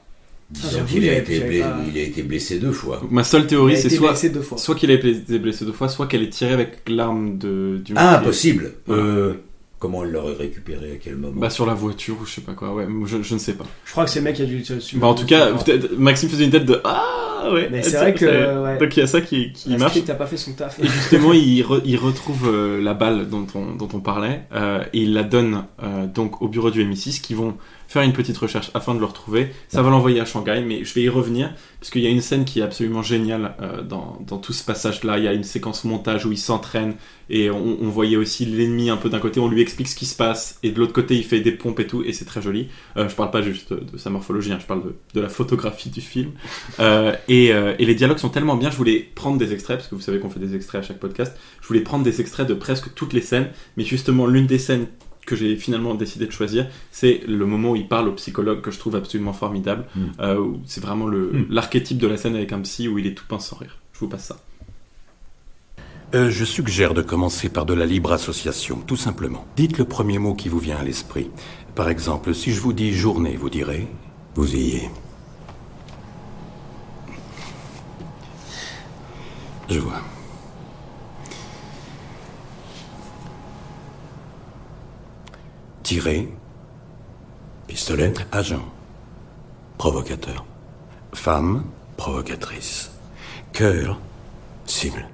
[SPEAKER 8] Disons
[SPEAKER 7] j'avoue,
[SPEAKER 8] qu'il a, été blessé,
[SPEAKER 7] pas-
[SPEAKER 8] il a été blessé deux fois.
[SPEAKER 1] Ma seule
[SPEAKER 7] Il
[SPEAKER 1] théorie,
[SPEAKER 7] a
[SPEAKER 1] c'est
[SPEAKER 7] été
[SPEAKER 1] soit,
[SPEAKER 7] blessé deux fois.
[SPEAKER 1] soit qu'il a été blessé deux fois, soit qu'elle est tirée avec l'arme de, du
[SPEAKER 8] Ah,
[SPEAKER 1] meurtrier.
[SPEAKER 8] possible.
[SPEAKER 1] Voilà.
[SPEAKER 8] Euh, comment il l'aurait récupéré À quel moment
[SPEAKER 1] Bah, sur la voiture ou je sais pas quoi, ouais, je, je ne sais pas.
[SPEAKER 7] Je crois que c'est le mec qui a dû se
[SPEAKER 1] Bah, en tout cas, Maxime faisait une tête de Ah, ouais.
[SPEAKER 7] Mais c'est vrai que, ouais.
[SPEAKER 1] Donc il y a ça qui, qui
[SPEAKER 7] la
[SPEAKER 1] marche.
[SPEAKER 7] a pas fait son taf.
[SPEAKER 1] Et justement, il, re- il retrouve euh, la balle dont on, dont on parlait euh, et il la donne euh, donc au bureau du MI6 qui vont faire une petite recherche afin de le retrouver. Ça va l'envoyer à Shanghai, mais je vais y revenir parce qu'il y a une scène qui est absolument géniale euh, dans, dans tout ce passage-là. Il y a une séquence montage où il s'entraîne et on, on voyait aussi l'ennemi un peu d'un côté. On lui explique ce qui se passe, et de l'autre côté, il fait des pompes et tout, et c'est très joli. Euh, je parle pas juste de, de sa morphologie, hein, je parle de, de la photographie du film. Euh, et, euh, et les dialogues sont tellement bien, je voulais prendre des extraits, parce que vous savez qu'on fait des extraits à chaque podcast. Je voulais prendre des extraits de presque toutes les scènes, mais justement, l'une des scènes que j'ai finalement décidé de choisir, c'est le moment où il parle au psychologue que je trouve absolument formidable.
[SPEAKER 8] Mm.
[SPEAKER 1] Euh, c'est vraiment
[SPEAKER 8] Mm.
[SPEAKER 1] l'archétype de la scène avec un psy où il est tout pince sans rire. Je vous passe ça.
[SPEAKER 2] Euh, je suggère de commencer par de la libre association, tout simplement. Dites le premier mot qui vous vient à l'esprit. Par exemple, si je vous dis journée, vous direz Vous y êtes. Je vois. Tirer. Pistolet. Agent. Provocateur. Femme. Provocatrice. Cœur. Cible.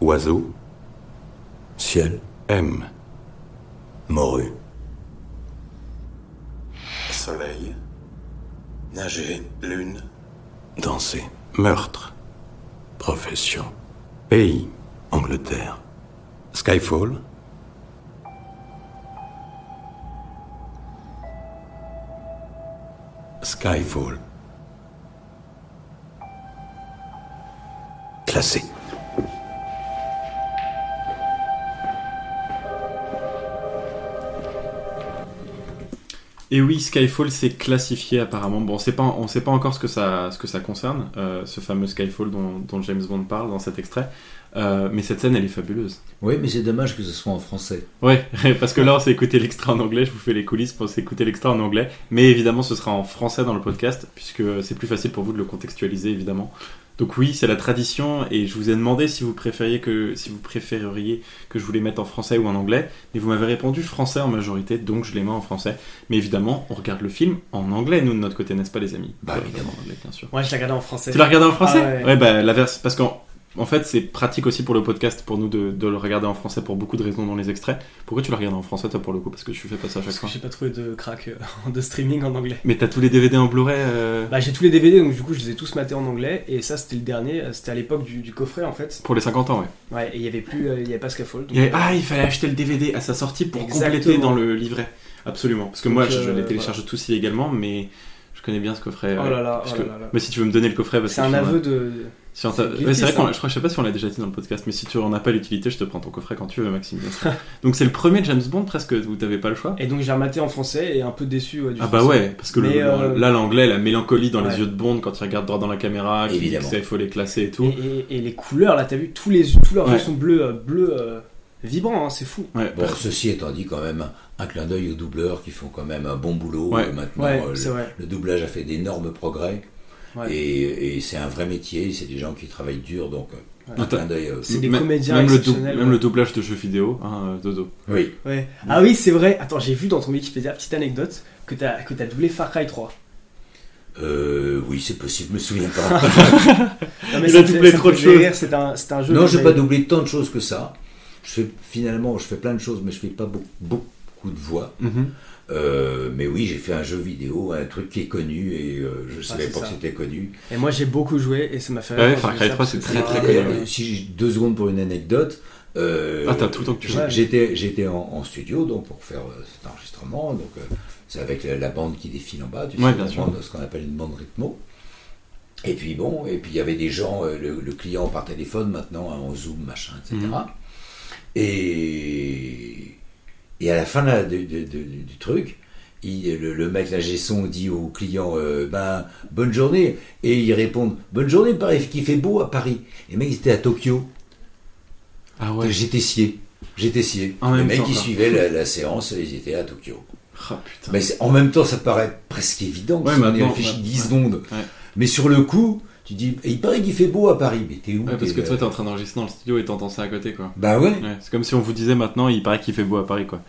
[SPEAKER 2] Oiseau. Ciel. M. Morue. Soleil. Nager. Lune. Danser. Meurtre. Profession. Pays. Angleterre. Skyfall. Skyfall. Classé.
[SPEAKER 1] Et oui, Skyfall c'est classifié apparemment. Bon, on pas, on sait pas encore ce que ça, ce que ça concerne, euh, ce fameux Skyfall dont, dont James Bond parle dans cet extrait. Euh, mais cette scène, elle est fabuleuse.
[SPEAKER 8] Oui, mais c'est dommage que ce soit en français.
[SPEAKER 1] Ouais, parce que là, on s'est écouté l'extrait en anglais. Je vous fais les coulisses pour s'écouter l'extrait en anglais. Mais évidemment, ce sera en français dans le podcast, puisque c'est plus facile pour vous de le contextualiser, évidemment. Donc oui, c'est la tradition, et je vous ai demandé si vous préfériez que, si vous préféreriez que je vous les mette en français ou en anglais, mais vous m'avez répondu français en majorité, donc je les mets en français. Mais évidemment, on regarde le film en anglais, nous de notre côté, n'est-ce pas, les amis?
[SPEAKER 8] Bah,
[SPEAKER 1] évidemment, en anglais, bien sûr.
[SPEAKER 7] Moi, je l'ai regardé en français.
[SPEAKER 1] Tu l'as regardé en français?
[SPEAKER 7] Ah ouais.
[SPEAKER 1] bah la version parce qu'en en fait c'est pratique aussi pour le podcast pour nous de, de le regarder en français pour beaucoup de raisons dans les extraits. Pourquoi tu le regardes en français toi pour le coup? Parce que tu fais pas ça à chaque
[SPEAKER 7] Parce
[SPEAKER 1] fois.
[SPEAKER 7] j'ai pas trouvé de crack euh, de streaming en anglais.
[SPEAKER 1] Mais t'as tous les DVD en Blu-ray euh,
[SPEAKER 7] Bah, j'ai tous les DVD, donc du coup, je les ai tous matés en anglais. Et ça, c'était le dernier. C'était à l'époque du, du coffret, en fait.
[SPEAKER 1] pour les 50 ans, ouais.
[SPEAKER 7] Ouais, et il y avait plus, euh, il y avait pas Skyfall. donc,
[SPEAKER 1] Il y avait- ah, il fallait acheter le DVD à sa sortie pour
[SPEAKER 7] Exactement.
[SPEAKER 1] compléter dans le livret. Absolument. Parce que moi, je, je les télécharge tous illégalement, mais je connais bien ce coffret.
[SPEAKER 7] Oh là là,
[SPEAKER 1] parce
[SPEAKER 7] oh là là là.
[SPEAKER 1] Mais si tu veux me donner le coffret, parce
[SPEAKER 7] C'est un aveu de.
[SPEAKER 1] Si on t'a-
[SPEAKER 7] C'est
[SPEAKER 1] Ouais,
[SPEAKER 7] guilty,
[SPEAKER 1] c'est vrai qu'on je crois, je sais pas si on l'a déjà dit dans le podcast, mais si tu en as pas l'utilité, je te prends ton coffret quand tu veux, Maxime. bien sûr. Donc c'est le premier James Bond presque où t'avais pas le choix?
[SPEAKER 7] Et donc, j'ai rematé en français et un peu déçu ouais, du
[SPEAKER 1] Ah bah
[SPEAKER 7] français.
[SPEAKER 1] ouais, parce que le-
[SPEAKER 7] euh,
[SPEAKER 1] là l'anglais, la mélancolie dans
[SPEAKER 7] ouais.
[SPEAKER 1] les yeux de Bond quand il regarde droit dans la caméra, il faut les classer et tout.
[SPEAKER 7] Et, et- et les couleurs, là, t'as vu, tous, les, tous leurs
[SPEAKER 1] Ouais.
[SPEAKER 7] yeux sont bleus, euh, bleus euh, vibrants, hein, c'est fou.
[SPEAKER 1] Ouais,
[SPEAKER 8] Bon, ceci étant dit, quand même, un clin d'œil aux doubleurs qui font quand même un bon boulot.
[SPEAKER 1] Ouais.
[SPEAKER 8] Maintenant, euh, le doublage a fait d'énormes progrès.
[SPEAKER 7] Ouais.
[SPEAKER 8] Et, et c'est un vrai métier, c'est des gens qui travaillent dur, donc euh,
[SPEAKER 1] Ouais.
[SPEAKER 8] euh,
[SPEAKER 7] C'est des
[SPEAKER 1] Même-
[SPEAKER 7] comédiens
[SPEAKER 1] même le,
[SPEAKER 7] exceptionnels,
[SPEAKER 1] même
[SPEAKER 7] ouais.
[SPEAKER 1] le doublage de jeux vidéo, hein, euh, Dodo.
[SPEAKER 8] Oui.
[SPEAKER 7] Ouais. Ah oui, c'est vrai. Attends, j'ai vu dans ton Wikipédia, petite anecdote, que t'as que t'as doublé Far Cry 3.
[SPEAKER 8] Euh, oui, c'est possible, je me souviens pas.
[SPEAKER 7] Non, mais
[SPEAKER 1] Il a doublé trop de choses.
[SPEAKER 7] C'est un, c'est un jeu.
[SPEAKER 8] non, j'ai pas doublé tant de choses que ça. Je fais finalement, je fais plein de choses, mais je fais pas beaucoup, beaucoup de voix.
[SPEAKER 1] Mhm.
[SPEAKER 8] Euh, mais oui, j'ai fait un jeu vidéo, un truc qui est connu et euh, je savais
[SPEAKER 7] Ah, c'est
[SPEAKER 8] pas
[SPEAKER 7] ça.
[SPEAKER 8] que c'était connu.
[SPEAKER 7] Et moi, j'ai beaucoup joué et ça m'a fait.
[SPEAKER 1] Ouais,
[SPEAKER 7] rire
[SPEAKER 1] Far
[SPEAKER 7] quand
[SPEAKER 1] Cry
[SPEAKER 7] j'ai vu
[SPEAKER 1] 3,
[SPEAKER 7] ça,
[SPEAKER 1] c'est très, très connu,
[SPEAKER 8] Euh, Si j'ai deux secondes pour une anecdote. euh,
[SPEAKER 1] Ah, t'as tout le temps que tu veux.
[SPEAKER 8] J'étais, j'étais en, en studio donc pour faire euh, cet enregistrement. Donc euh, c'est avec la, la bande qui défile en bas, tu
[SPEAKER 1] Ouais,
[SPEAKER 8] sais,
[SPEAKER 1] bien
[SPEAKER 8] la
[SPEAKER 1] sûr.
[SPEAKER 8] bande, ce qu'on appelle une bande rythmo. Et puis bon, et puis il y avait des gens, euh, le, le client par téléphone maintenant, hein, en Zoom, machin, etc. Et, et à la fin là, de- de- de- du truc, il- le, le mec, la son dit au client euh, ben, bonne journée. Et ils répondent bonne journée, Paris, qui fait beau à Paris. Et les mecs, ils étaient à Tokyo.
[SPEAKER 1] Ah ouais.
[SPEAKER 8] J'étais scié. J'étais scié.
[SPEAKER 1] En
[SPEAKER 8] les mecs
[SPEAKER 1] temps,
[SPEAKER 8] suivaient la, la séance, ils étaient à Tokyo.
[SPEAKER 1] Ah putain.
[SPEAKER 8] Mais en même temps, ça paraît presque évident
[SPEAKER 1] Ouais,
[SPEAKER 8] si on y réfléchit
[SPEAKER 1] ouais,
[SPEAKER 8] 10
[SPEAKER 1] ouais.
[SPEAKER 8] secondes.
[SPEAKER 1] Ouais.
[SPEAKER 8] Mais sur le coup, tu dis, il paraît qu'il fait beau à Paris. Mais t'es où
[SPEAKER 1] Ouais, parce que toi
[SPEAKER 8] euh,
[SPEAKER 1] t'es en train d'enregistrer dans le studio et t'entends ça à côté quoi.
[SPEAKER 8] Bah ouais.
[SPEAKER 1] Ouais, c'est comme si on vous disait maintenant il paraît qu'il fait beau à Paris quoi.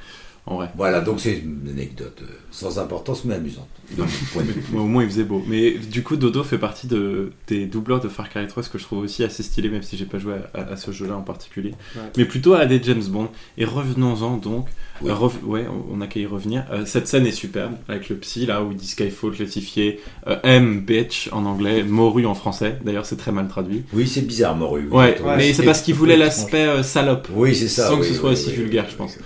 [SPEAKER 1] En vrai.
[SPEAKER 8] Voilà, donc c'est une anecdote euh, sans importance mais amusante.
[SPEAKER 1] Mais au moins il faisait beau. Mais du coup, Dodo fait partie de, des doubleurs de Far Cry 3, ce que je trouve aussi assez stylé, même si j'ai pas joué à, à ce jeu-là en particulier.
[SPEAKER 7] Ouais.
[SPEAKER 1] Mais plutôt à des James Bond. Et revenons-en donc.
[SPEAKER 8] Oui.
[SPEAKER 1] Euh, rev- ouais, on a qu'à y revenir. Euh, cette scène est superbe, avec le psy là où il dit Skyfall classifié, euh, M, bitch en anglais, morue en français. D'ailleurs, c'est très mal traduit.
[SPEAKER 8] Oui, c'est bizarre, Moru. oui,
[SPEAKER 1] Ouais, mais c'est parce qu'il voulait l'aspect euh, salope.
[SPEAKER 8] Oui, c'est ça.
[SPEAKER 1] Sans que ce soit
[SPEAKER 8] oui,
[SPEAKER 1] aussi
[SPEAKER 8] oui,
[SPEAKER 1] vulgaire,
[SPEAKER 8] oui,
[SPEAKER 1] je pense.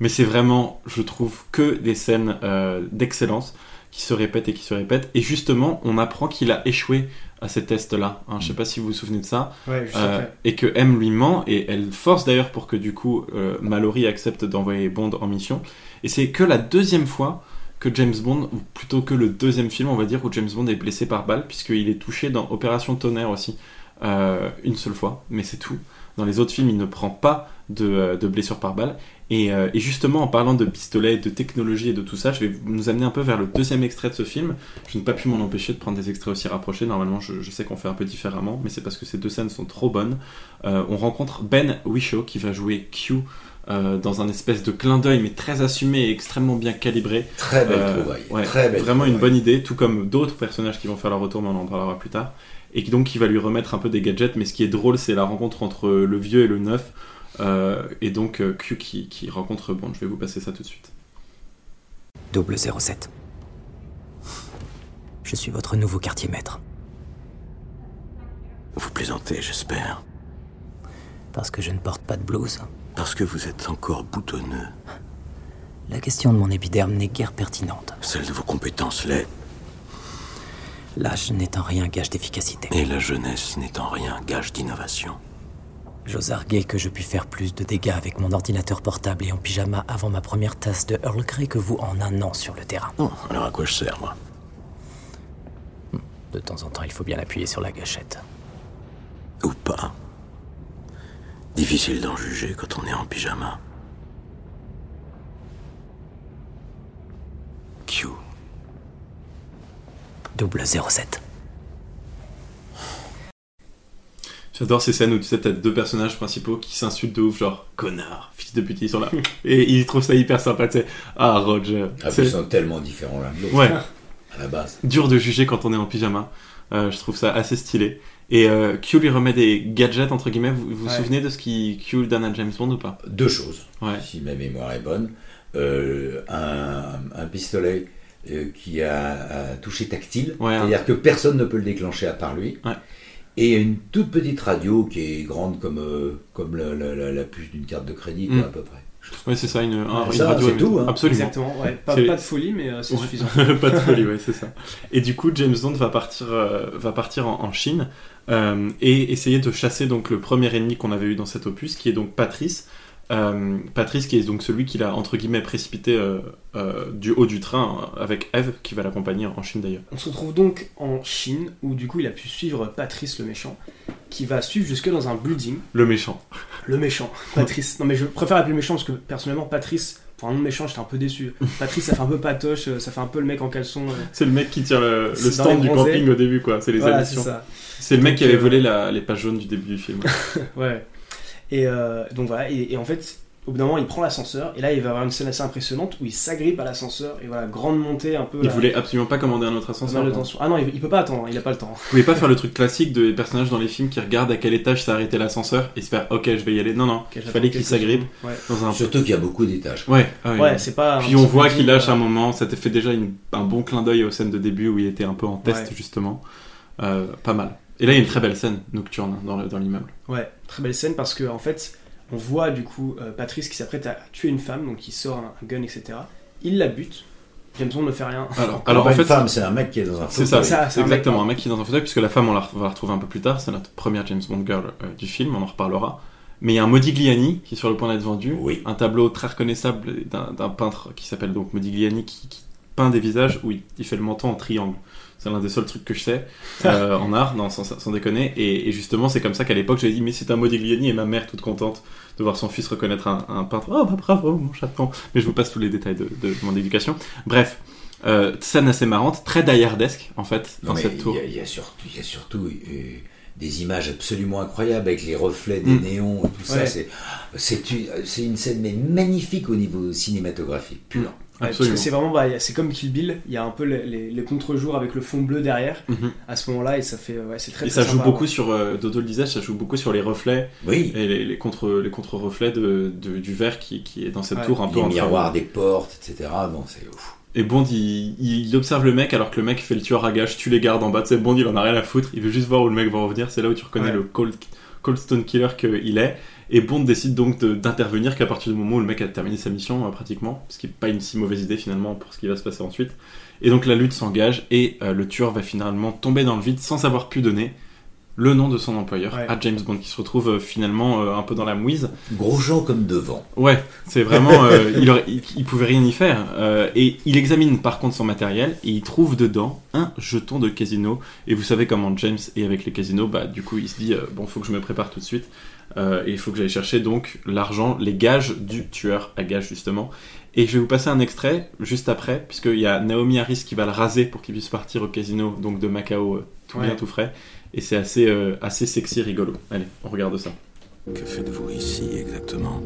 [SPEAKER 1] Mais c'est vraiment, je trouve, que des scènes euh, d'excellence qui se répètent et qui se répètent. Et justement, on apprend qu'il a échoué à ces tests-là. Hein, je sais pas si vous vous souvenez de ça.
[SPEAKER 7] Ouais,
[SPEAKER 1] Euh, et que M lui ment, et elle force d'ailleurs pour que du coup euh, Mallory accepte d'envoyer Bond en mission. Et c'est que la deuxième fois que James Bond, ou plutôt que le deuxième film, on va dire, où James Bond est blessé par balle, puisqu'il est touché dans Opération Tonnerre aussi, euh, une seule fois, mais c'est tout. Dans les autres films, il ne prend pas de, de blessure par balle. Et, euh, et justement, en parlant de pistolet, de technologie et de tout ça, je vais nous amener un peu vers le deuxième extrait de ce film. Je n'ai pas pu m'en empêcher de prendre des extraits aussi rapprochés. Normalement, je, je sais qu'on fait un peu différemment, mais c'est parce que ces deux scènes sont trop bonnes. Euh, on rencontre Ben Whishaw qui va jouer Q euh, dans un espèce de clin d'œil, mais très assumé et extrêmement bien calibré.
[SPEAKER 8] Très belle trouvaille.
[SPEAKER 1] ouais,
[SPEAKER 8] très belle
[SPEAKER 1] vraiment une bonne idée, tout comme d'autres personnages qui vont faire leur retour, mais on en parlera plus tard. Et donc qui va lui remettre un peu des gadgets, mais ce qui est drôle, c'est la rencontre entre le vieux et le neuf. Euh, et donc euh, Q qui, qui rencontre Bond. Je vais vous passer ça tout de suite.
[SPEAKER 13] Double 07. Je suis votre nouveau quartier maître.
[SPEAKER 2] Vous plaisantez, j'espère.
[SPEAKER 13] Parce que je ne porte pas de blouse.
[SPEAKER 2] Parce que vous êtes encore boutonneux.
[SPEAKER 13] La question de mon épiderme n'est guère pertinente.
[SPEAKER 2] Celle de vos compétences l'est.
[SPEAKER 13] L'âge n'est en rien gage d'efficacité.
[SPEAKER 2] Et la jeunesse n'est en rien gage d'innovation.
[SPEAKER 13] J'ose arguer que je puis faire plus de dégâts avec mon ordinateur portable et en pyjama avant ma première tasse de Earl Grey que vous en un an sur le terrain.
[SPEAKER 2] Non, alors à quoi je sers, moi?
[SPEAKER 13] De temps en temps, il faut bien appuyer sur la gâchette.
[SPEAKER 2] Ou pas. Difficile d'en juger quand on est en pyjama. Q.
[SPEAKER 13] Double 07.
[SPEAKER 1] J'adore ces scènes où tu sais, t'as deux personnages principaux qui s'insultent de ouf, genre connard, fils de pute, ils sont là. et ils trouvent ça hyper sympa, tu sais. Ah, Roger.
[SPEAKER 8] Ah, ils sont tellement différents l'un de l'autre.
[SPEAKER 1] Ouais.
[SPEAKER 8] À la base.
[SPEAKER 1] dur de juger quand on est en pyjama. Euh, je trouve ça assez stylé. Et euh, Q lui remet des gadgets, entre guillemets. Vous vous, vous
[SPEAKER 8] Ouais.
[SPEAKER 1] souvenez de ce qui Q donne à James Bond ou pas?
[SPEAKER 8] Deux choses,
[SPEAKER 1] Ouais.
[SPEAKER 8] si ma mémoire est bonne. Euh, un, un pistolet euh, qui a un toucher tactile,
[SPEAKER 1] Ouais,
[SPEAKER 8] c'est-à-dire que personne ne peut le déclencher à part lui. Et une toute petite radio qui est grande comme, euh, comme la, la- la- la puce d'une carte de crédit, quoi,
[SPEAKER 1] Mm.
[SPEAKER 8] à peu près.
[SPEAKER 1] Ouais, c'est ça, une, un- une
[SPEAKER 8] ça,
[SPEAKER 1] radio.
[SPEAKER 8] c'est tout, hein.
[SPEAKER 1] Absolument.
[SPEAKER 7] Exactement, ouais. Pas, de folie, mais euh, c'est
[SPEAKER 1] Ouais.
[SPEAKER 7] suffisant.
[SPEAKER 1] pas de folie, ouais, c'est ça. Et du coup, James Bond va partir, euh, va partir en, en Chine euh, et essayer de chasser donc le premier ennemi qu'on avait eu dans cet opus, qui est donc Patrice. Euh, Patrice, qui est donc celui qu'il a entre guillemets précipité euh, euh, du haut du train avec Eve, qui va l'accompagner en Chine d'ailleurs.
[SPEAKER 7] On se retrouve donc en Chine, où du coup il a pu suivre Patrice le méchant, qui va suivre jusque dans un building.
[SPEAKER 1] Le méchant.
[SPEAKER 7] Le méchant, Patrice. Non mais je préfère appeler méchant parce que personnellement Patrice, pour un nom de méchant, j'étais un peu déçu. Patrice, ça fait un peu patoche, ça fait un peu le mec en caleçon.
[SPEAKER 1] C'est le mec qui tire le, stand du camping au début, quoi. C'est les
[SPEAKER 7] Voilà, c'est
[SPEAKER 1] le mec qui avait volé la- les pages jaunes du début du film.
[SPEAKER 7] ouais. Et euh, donc voilà, et, et en fait, au bout d'un moment, il prend l'ascenseur, et là, il va avoir une scène assez impressionnante où il s'agrippe à l'ascenseur, et voilà, grande montée un peu.
[SPEAKER 1] Il
[SPEAKER 7] là.
[SPEAKER 1] voulait absolument pas commander un autre ascenseur.
[SPEAKER 7] Ah non, il, il peut pas attendre, il a pas le temps.
[SPEAKER 1] Vous pouvez pas faire le truc classique des personnages dans les films qui regardent à quel étage s'est arrêté l'ascenseur et se faire ok je vais y aller. Non non, il fallait qu'il s'agrippe
[SPEAKER 7] secondes. Ouais.
[SPEAKER 1] dans un.
[SPEAKER 8] Surtout qu'il y a beaucoup d'étages.
[SPEAKER 1] Ouais. ah oui.
[SPEAKER 7] Ouais, c'est pas
[SPEAKER 1] Puis on voit qu'il lâche
[SPEAKER 7] euh,
[SPEAKER 1] un moment. Ça te fait déjà une- un bon clin d'œil aux scènes de début où il était un peu en test
[SPEAKER 7] Ouais.
[SPEAKER 1] justement. Euh, pas mal. Et là il y a une très belle scène nocturne hein, dans le- dans l'immeuble.
[SPEAKER 7] Ouais, très belle scène parce que en fait, on voit du coup euh, Patrice qui s'apprête à tuer une femme, donc il sort un, un gun, etc. Il la bute. James Bond ne fait rien.
[SPEAKER 1] Alors,
[SPEAKER 8] C'est
[SPEAKER 1] alors
[SPEAKER 8] pas
[SPEAKER 1] en
[SPEAKER 8] une
[SPEAKER 1] fait,
[SPEAKER 8] femme, c'est un mec qui est dans un
[SPEAKER 1] C'est
[SPEAKER 8] fauteuil.
[SPEAKER 1] ça,
[SPEAKER 7] Ça,
[SPEAKER 1] c'est
[SPEAKER 7] c'est un mec,
[SPEAKER 1] exactement
[SPEAKER 7] quoi.
[SPEAKER 1] un mec qui est dans un fauteuil, puisque la femme on la, on va la retrouver un peu plus tard, c'est notre première James Bond girl euh, du film, on en reparlera. Mais il y a un Modigliani qui est sur le point d'être vendu,
[SPEAKER 8] Oui.
[SPEAKER 1] un tableau très reconnaissable d'un d'un peintre qui s'appelle donc Modigliani qui, qui peint des visages où il, il fait le menton en triangle. C'est l'un des seuls trucs que je sais euh, en art, non, sans, sans déconner. Et, et justement, c'est comme ça qu'à l'époque, j'ai dit, mais c'est un Modigliani et ma mère toute contente de voir son fils reconnaître un, un peintre. Oh, bah bravo, mon chaton. Mais je vous passe tous les détails de, de mon éducation. Bref, euh, scène assez marrante, très daillardesque en fait,
[SPEAKER 8] Non,
[SPEAKER 1] dans
[SPEAKER 8] mais
[SPEAKER 1] cette
[SPEAKER 8] il
[SPEAKER 1] tour.
[SPEAKER 8] y, a- il y a surtout, il y a surtout euh, des images absolument incroyables avec les reflets des
[SPEAKER 1] Mm.
[SPEAKER 8] néons et tout ça.
[SPEAKER 7] Ouais.
[SPEAKER 8] C'est, c'est, une, une scène mais magnifique au niveau cinématographique pur.
[SPEAKER 1] Absolument.
[SPEAKER 7] que c'est vraiment, bah, c'est comme Kill Bill, il y a un peu les, les- les contre-jours avec le fond bleu derrière
[SPEAKER 1] Mhm.
[SPEAKER 7] à ce moment-là et ça fait, ouais, c'est très
[SPEAKER 1] Et
[SPEAKER 7] très
[SPEAKER 1] ça joue
[SPEAKER 7] sympa,
[SPEAKER 1] beaucoup
[SPEAKER 7] ouais.
[SPEAKER 1] sur, euh, Dodo le disait, ça joue beaucoup sur les reflets
[SPEAKER 8] Oui.
[SPEAKER 1] et les, les contre les contre reflets de, de- du verre qui, qui est dans cette
[SPEAKER 7] Ouais.
[SPEAKER 1] tour un peu
[SPEAKER 8] les miroirs des portes, etc. Non, c'est ouf.
[SPEAKER 1] Et Bond il, il observe le mec alors que le mec fait le tueur à gage, tue les gardes en bas. Tu sais, Bond il en a rien à foutre, il veut juste voir où le mec va revenir. C'est là où tu reconnais
[SPEAKER 7] Ouais.
[SPEAKER 1] le cold, cold stone killer qu'il est. Et Bond décide donc d'intervenir qu'à partir du moment où le mec a terminé sa mission euh, pratiquement, ce qui n'est pas une si mauvaise idée finalement pour ce qui va se passer ensuite. Et donc la lutte s'engage et euh, le tueur va finalement tomber dans le vide sans avoir pu donner le nom de son employeur
[SPEAKER 7] Ouais.
[SPEAKER 1] à James Bond qui se retrouve euh, finalement euh, un peu dans la mouise.
[SPEAKER 8] Gros gens comme devant.
[SPEAKER 1] Ouais, c'est vraiment. euh, il, aurait- il, il pouvait rien y faire. Euh, et il examine par contre son matériel et il trouve dedans un jeton de casino. Et vous savez comment James est avec les casinos, bah du coup il se dit euh, bon, faut que je me prépare tout de suite. Euh, et il faut que j'aille chercher donc l'argent, les gages du tueur à gages justement. Et je vais vous passer un extrait juste après, puisqu'il y a Naomi Harris qui va le raser pour qu'il puisse partir au casino donc de Macao euh, tout
[SPEAKER 7] Ouais.
[SPEAKER 1] bien tout frais. Et c'est assez, euh, assez sexy, rigolo. Allez, on regarde ça.
[SPEAKER 2] Que faites-vous ici exactement?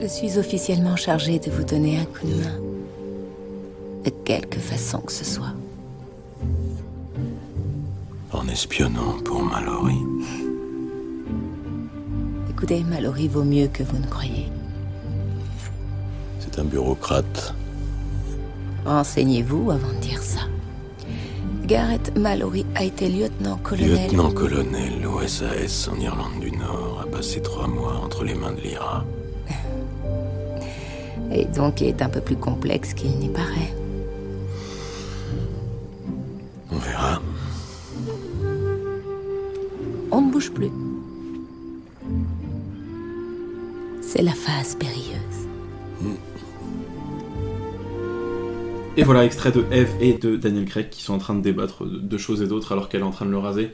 [SPEAKER 14] Je suis officiellement chargée de vous donner un coup de main. De quelque façon que ce soit.
[SPEAKER 2] En espionnant pour Mallory.
[SPEAKER 14] Écoutez, Mallory vaut mieux que vous ne croyez.
[SPEAKER 2] C'est un bureaucrate.
[SPEAKER 14] Renseignez-vous avant de dire ça. Garrett Mallory a été lieutenant-colonel.
[SPEAKER 2] Lieutenant-colonel au SAS en Irlande du Nord a passé trois mois entre les mains de l'IRA.
[SPEAKER 14] Et donc il est un peu plus complexe qu'il n'y paraît.
[SPEAKER 2] On verra.
[SPEAKER 14] On ne bouge plus. C'est la phase périlleuse.
[SPEAKER 1] Et voilà, extrait de Eve et de Daniel Craig qui sont en train de débattre de, choses et d'autres alors qu'elle est en train de le raser.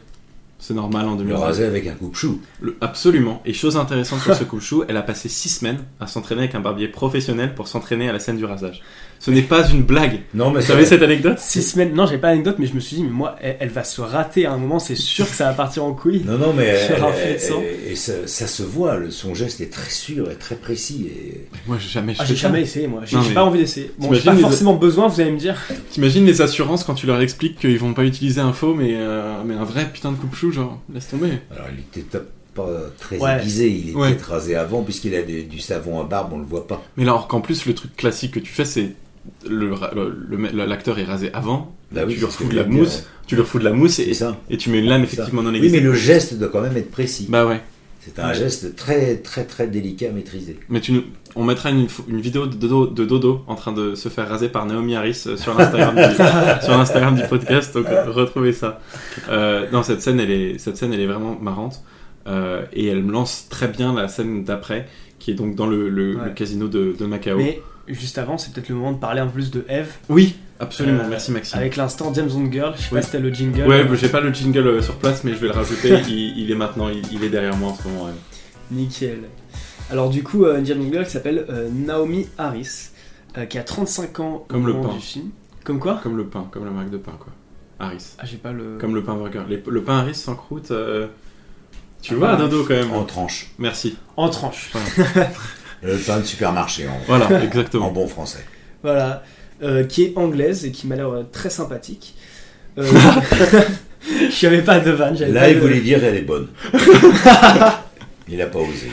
[SPEAKER 1] C'est normal en
[SPEAKER 8] Le
[SPEAKER 1] 2020.
[SPEAKER 8] raser avec un coupe-chou.
[SPEAKER 1] Le- absolument. Et chose intéressante sur ce coupe-chou, elle a passé 6 semaines à s'entraîner avec un barbier professionnel pour s'entraîner à la scène du rasage. Ce n'est pas une blague.
[SPEAKER 8] Non, mais
[SPEAKER 1] Vous savez cette anecdote?
[SPEAKER 7] Six semaines, non, j'ai pas l'anecdote, mais je me suis dit, mais moi, elle, elle va se rater à un moment, c'est sûr que ça va partir en couille.
[SPEAKER 8] Non, non, mais elle-
[SPEAKER 7] filet de sang.
[SPEAKER 8] elle- et ça, ça se voit, le, son geste est très sûr et très précis. Et...
[SPEAKER 1] Moi, j'ai jamais
[SPEAKER 7] Ah, j'ai jamais essayé, moi. J'ai
[SPEAKER 1] mais
[SPEAKER 7] pas envie d'essayer. Bon, j'ai
[SPEAKER 1] t'imagines
[SPEAKER 7] pas
[SPEAKER 1] les-
[SPEAKER 7] forcément besoin, vous allez me dire.
[SPEAKER 1] T'imagines les assurances quand tu leur expliques qu'ils vont pas utiliser un faux mais, euh, mais un vrai putain de coupe-chou, genre, laisse tomber.
[SPEAKER 8] Alors, il était top- pas très
[SPEAKER 1] Ouais.
[SPEAKER 8] aiguisé, il était
[SPEAKER 1] Ouais.
[SPEAKER 8] rasé avant, puisqu'il a des- du savon à barbe, on le voit pas.
[SPEAKER 1] Mais là, alors qu'en plus, le truc classique que tu fais, c'est le- le- l'acteur est rasé avant,
[SPEAKER 8] Bah oui,
[SPEAKER 1] tu lui refous de la mousse, tu lui refous de la mousse et,
[SPEAKER 8] ça.
[SPEAKER 1] et tu mets une lame
[SPEAKER 8] C'est ça.
[SPEAKER 1] effectivement non
[SPEAKER 8] Oui, mais le geste doit quand même être précis.
[SPEAKER 1] Bah ouais.
[SPEAKER 8] C'est un
[SPEAKER 1] Ouais.
[SPEAKER 8] geste très, très, très délicat, maîtrisé.
[SPEAKER 1] Mais tu nous- on mettra une, une vidéo de Dodo, de Dodo en train de se faire raser par Naomi Harris euh, sur l'Instagram du, sur l'Instagram du podcast, donc euh, retrouvez ça. Euh, non, cette scène, elle est, cette scène, elle est vraiment marrante euh, et elle me lance très bien la scène d'après, qui est donc dans le, le-
[SPEAKER 7] Ouais.
[SPEAKER 1] le casino de, de Macao.
[SPEAKER 7] Mais juste avant, c'est peut-être le moment de parler un peu plus de Eve.
[SPEAKER 1] Oui, absolument.
[SPEAKER 7] Euh,
[SPEAKER 1] Merci Maxime.
[SPEAKER 7] Avec l'instant James Bond Girl, je sais
[SPEAKER 1] Oui.
[SPEAKER 7] pas si t'as le jingle.
[SPEAKER 1] Ouais,
[SPEAKER 7] Euh,
[SPEAKER 1] j'ai pas le jingle euh, sur place, mais je vais le rajouter. il, il est maintenant, il, il est derrière moi en ce moment. ouais.
[SPEAKER 7] Nickel. Alors du coup, euh, James Bond Girl qui s'appelle euh, Naomi Harris, euh, qui a 35 ans
[SPEAKER 1] Comme
[SPEAKER 7] au
[SPEAKER 1] le
[SPEAKER 7] moment
[SPEAKER 1] pain.
[SPEAKER 7] du film. Comme quoi?
[SPEAKER 1] Comme le pain, comme la marque de pain, quoi. Harris.
[SPEAKER 7] Ah, j'ai pas le...
[SPEAKER 1] Comme le pain burger. Les- le pain Harris sans croûte. euh, Tu
[SPEAKER 7] Ah,
[SPEAKER 1] vois,
[SPEAKER 7] bah,
[SPEAKER 1] Dodo, quand même.
[SPEAKER 8] En tranche.
[SPEAKER 1] Merci.
[SPEAKER 7] En tranche.
[SPEAKER 8] Le pain de supermarché, en,
[SPEAKER 1] Voilà, exactement.
[SPEAKER 8] en bon français.
[SPEAKER 7] Voilà. Euh, qui est anglaise et qui m'a l'air euh, très sympathique. Euh, Je n'avais pas de vanne. j'avais
[SPEAKER 8] Là,
[SPEAKER 7] pas
[SPEAKER 8] il
[SPEAKER 7] de-
[SPEAKER 8] voulait dire elle est bonne. il a pas osé.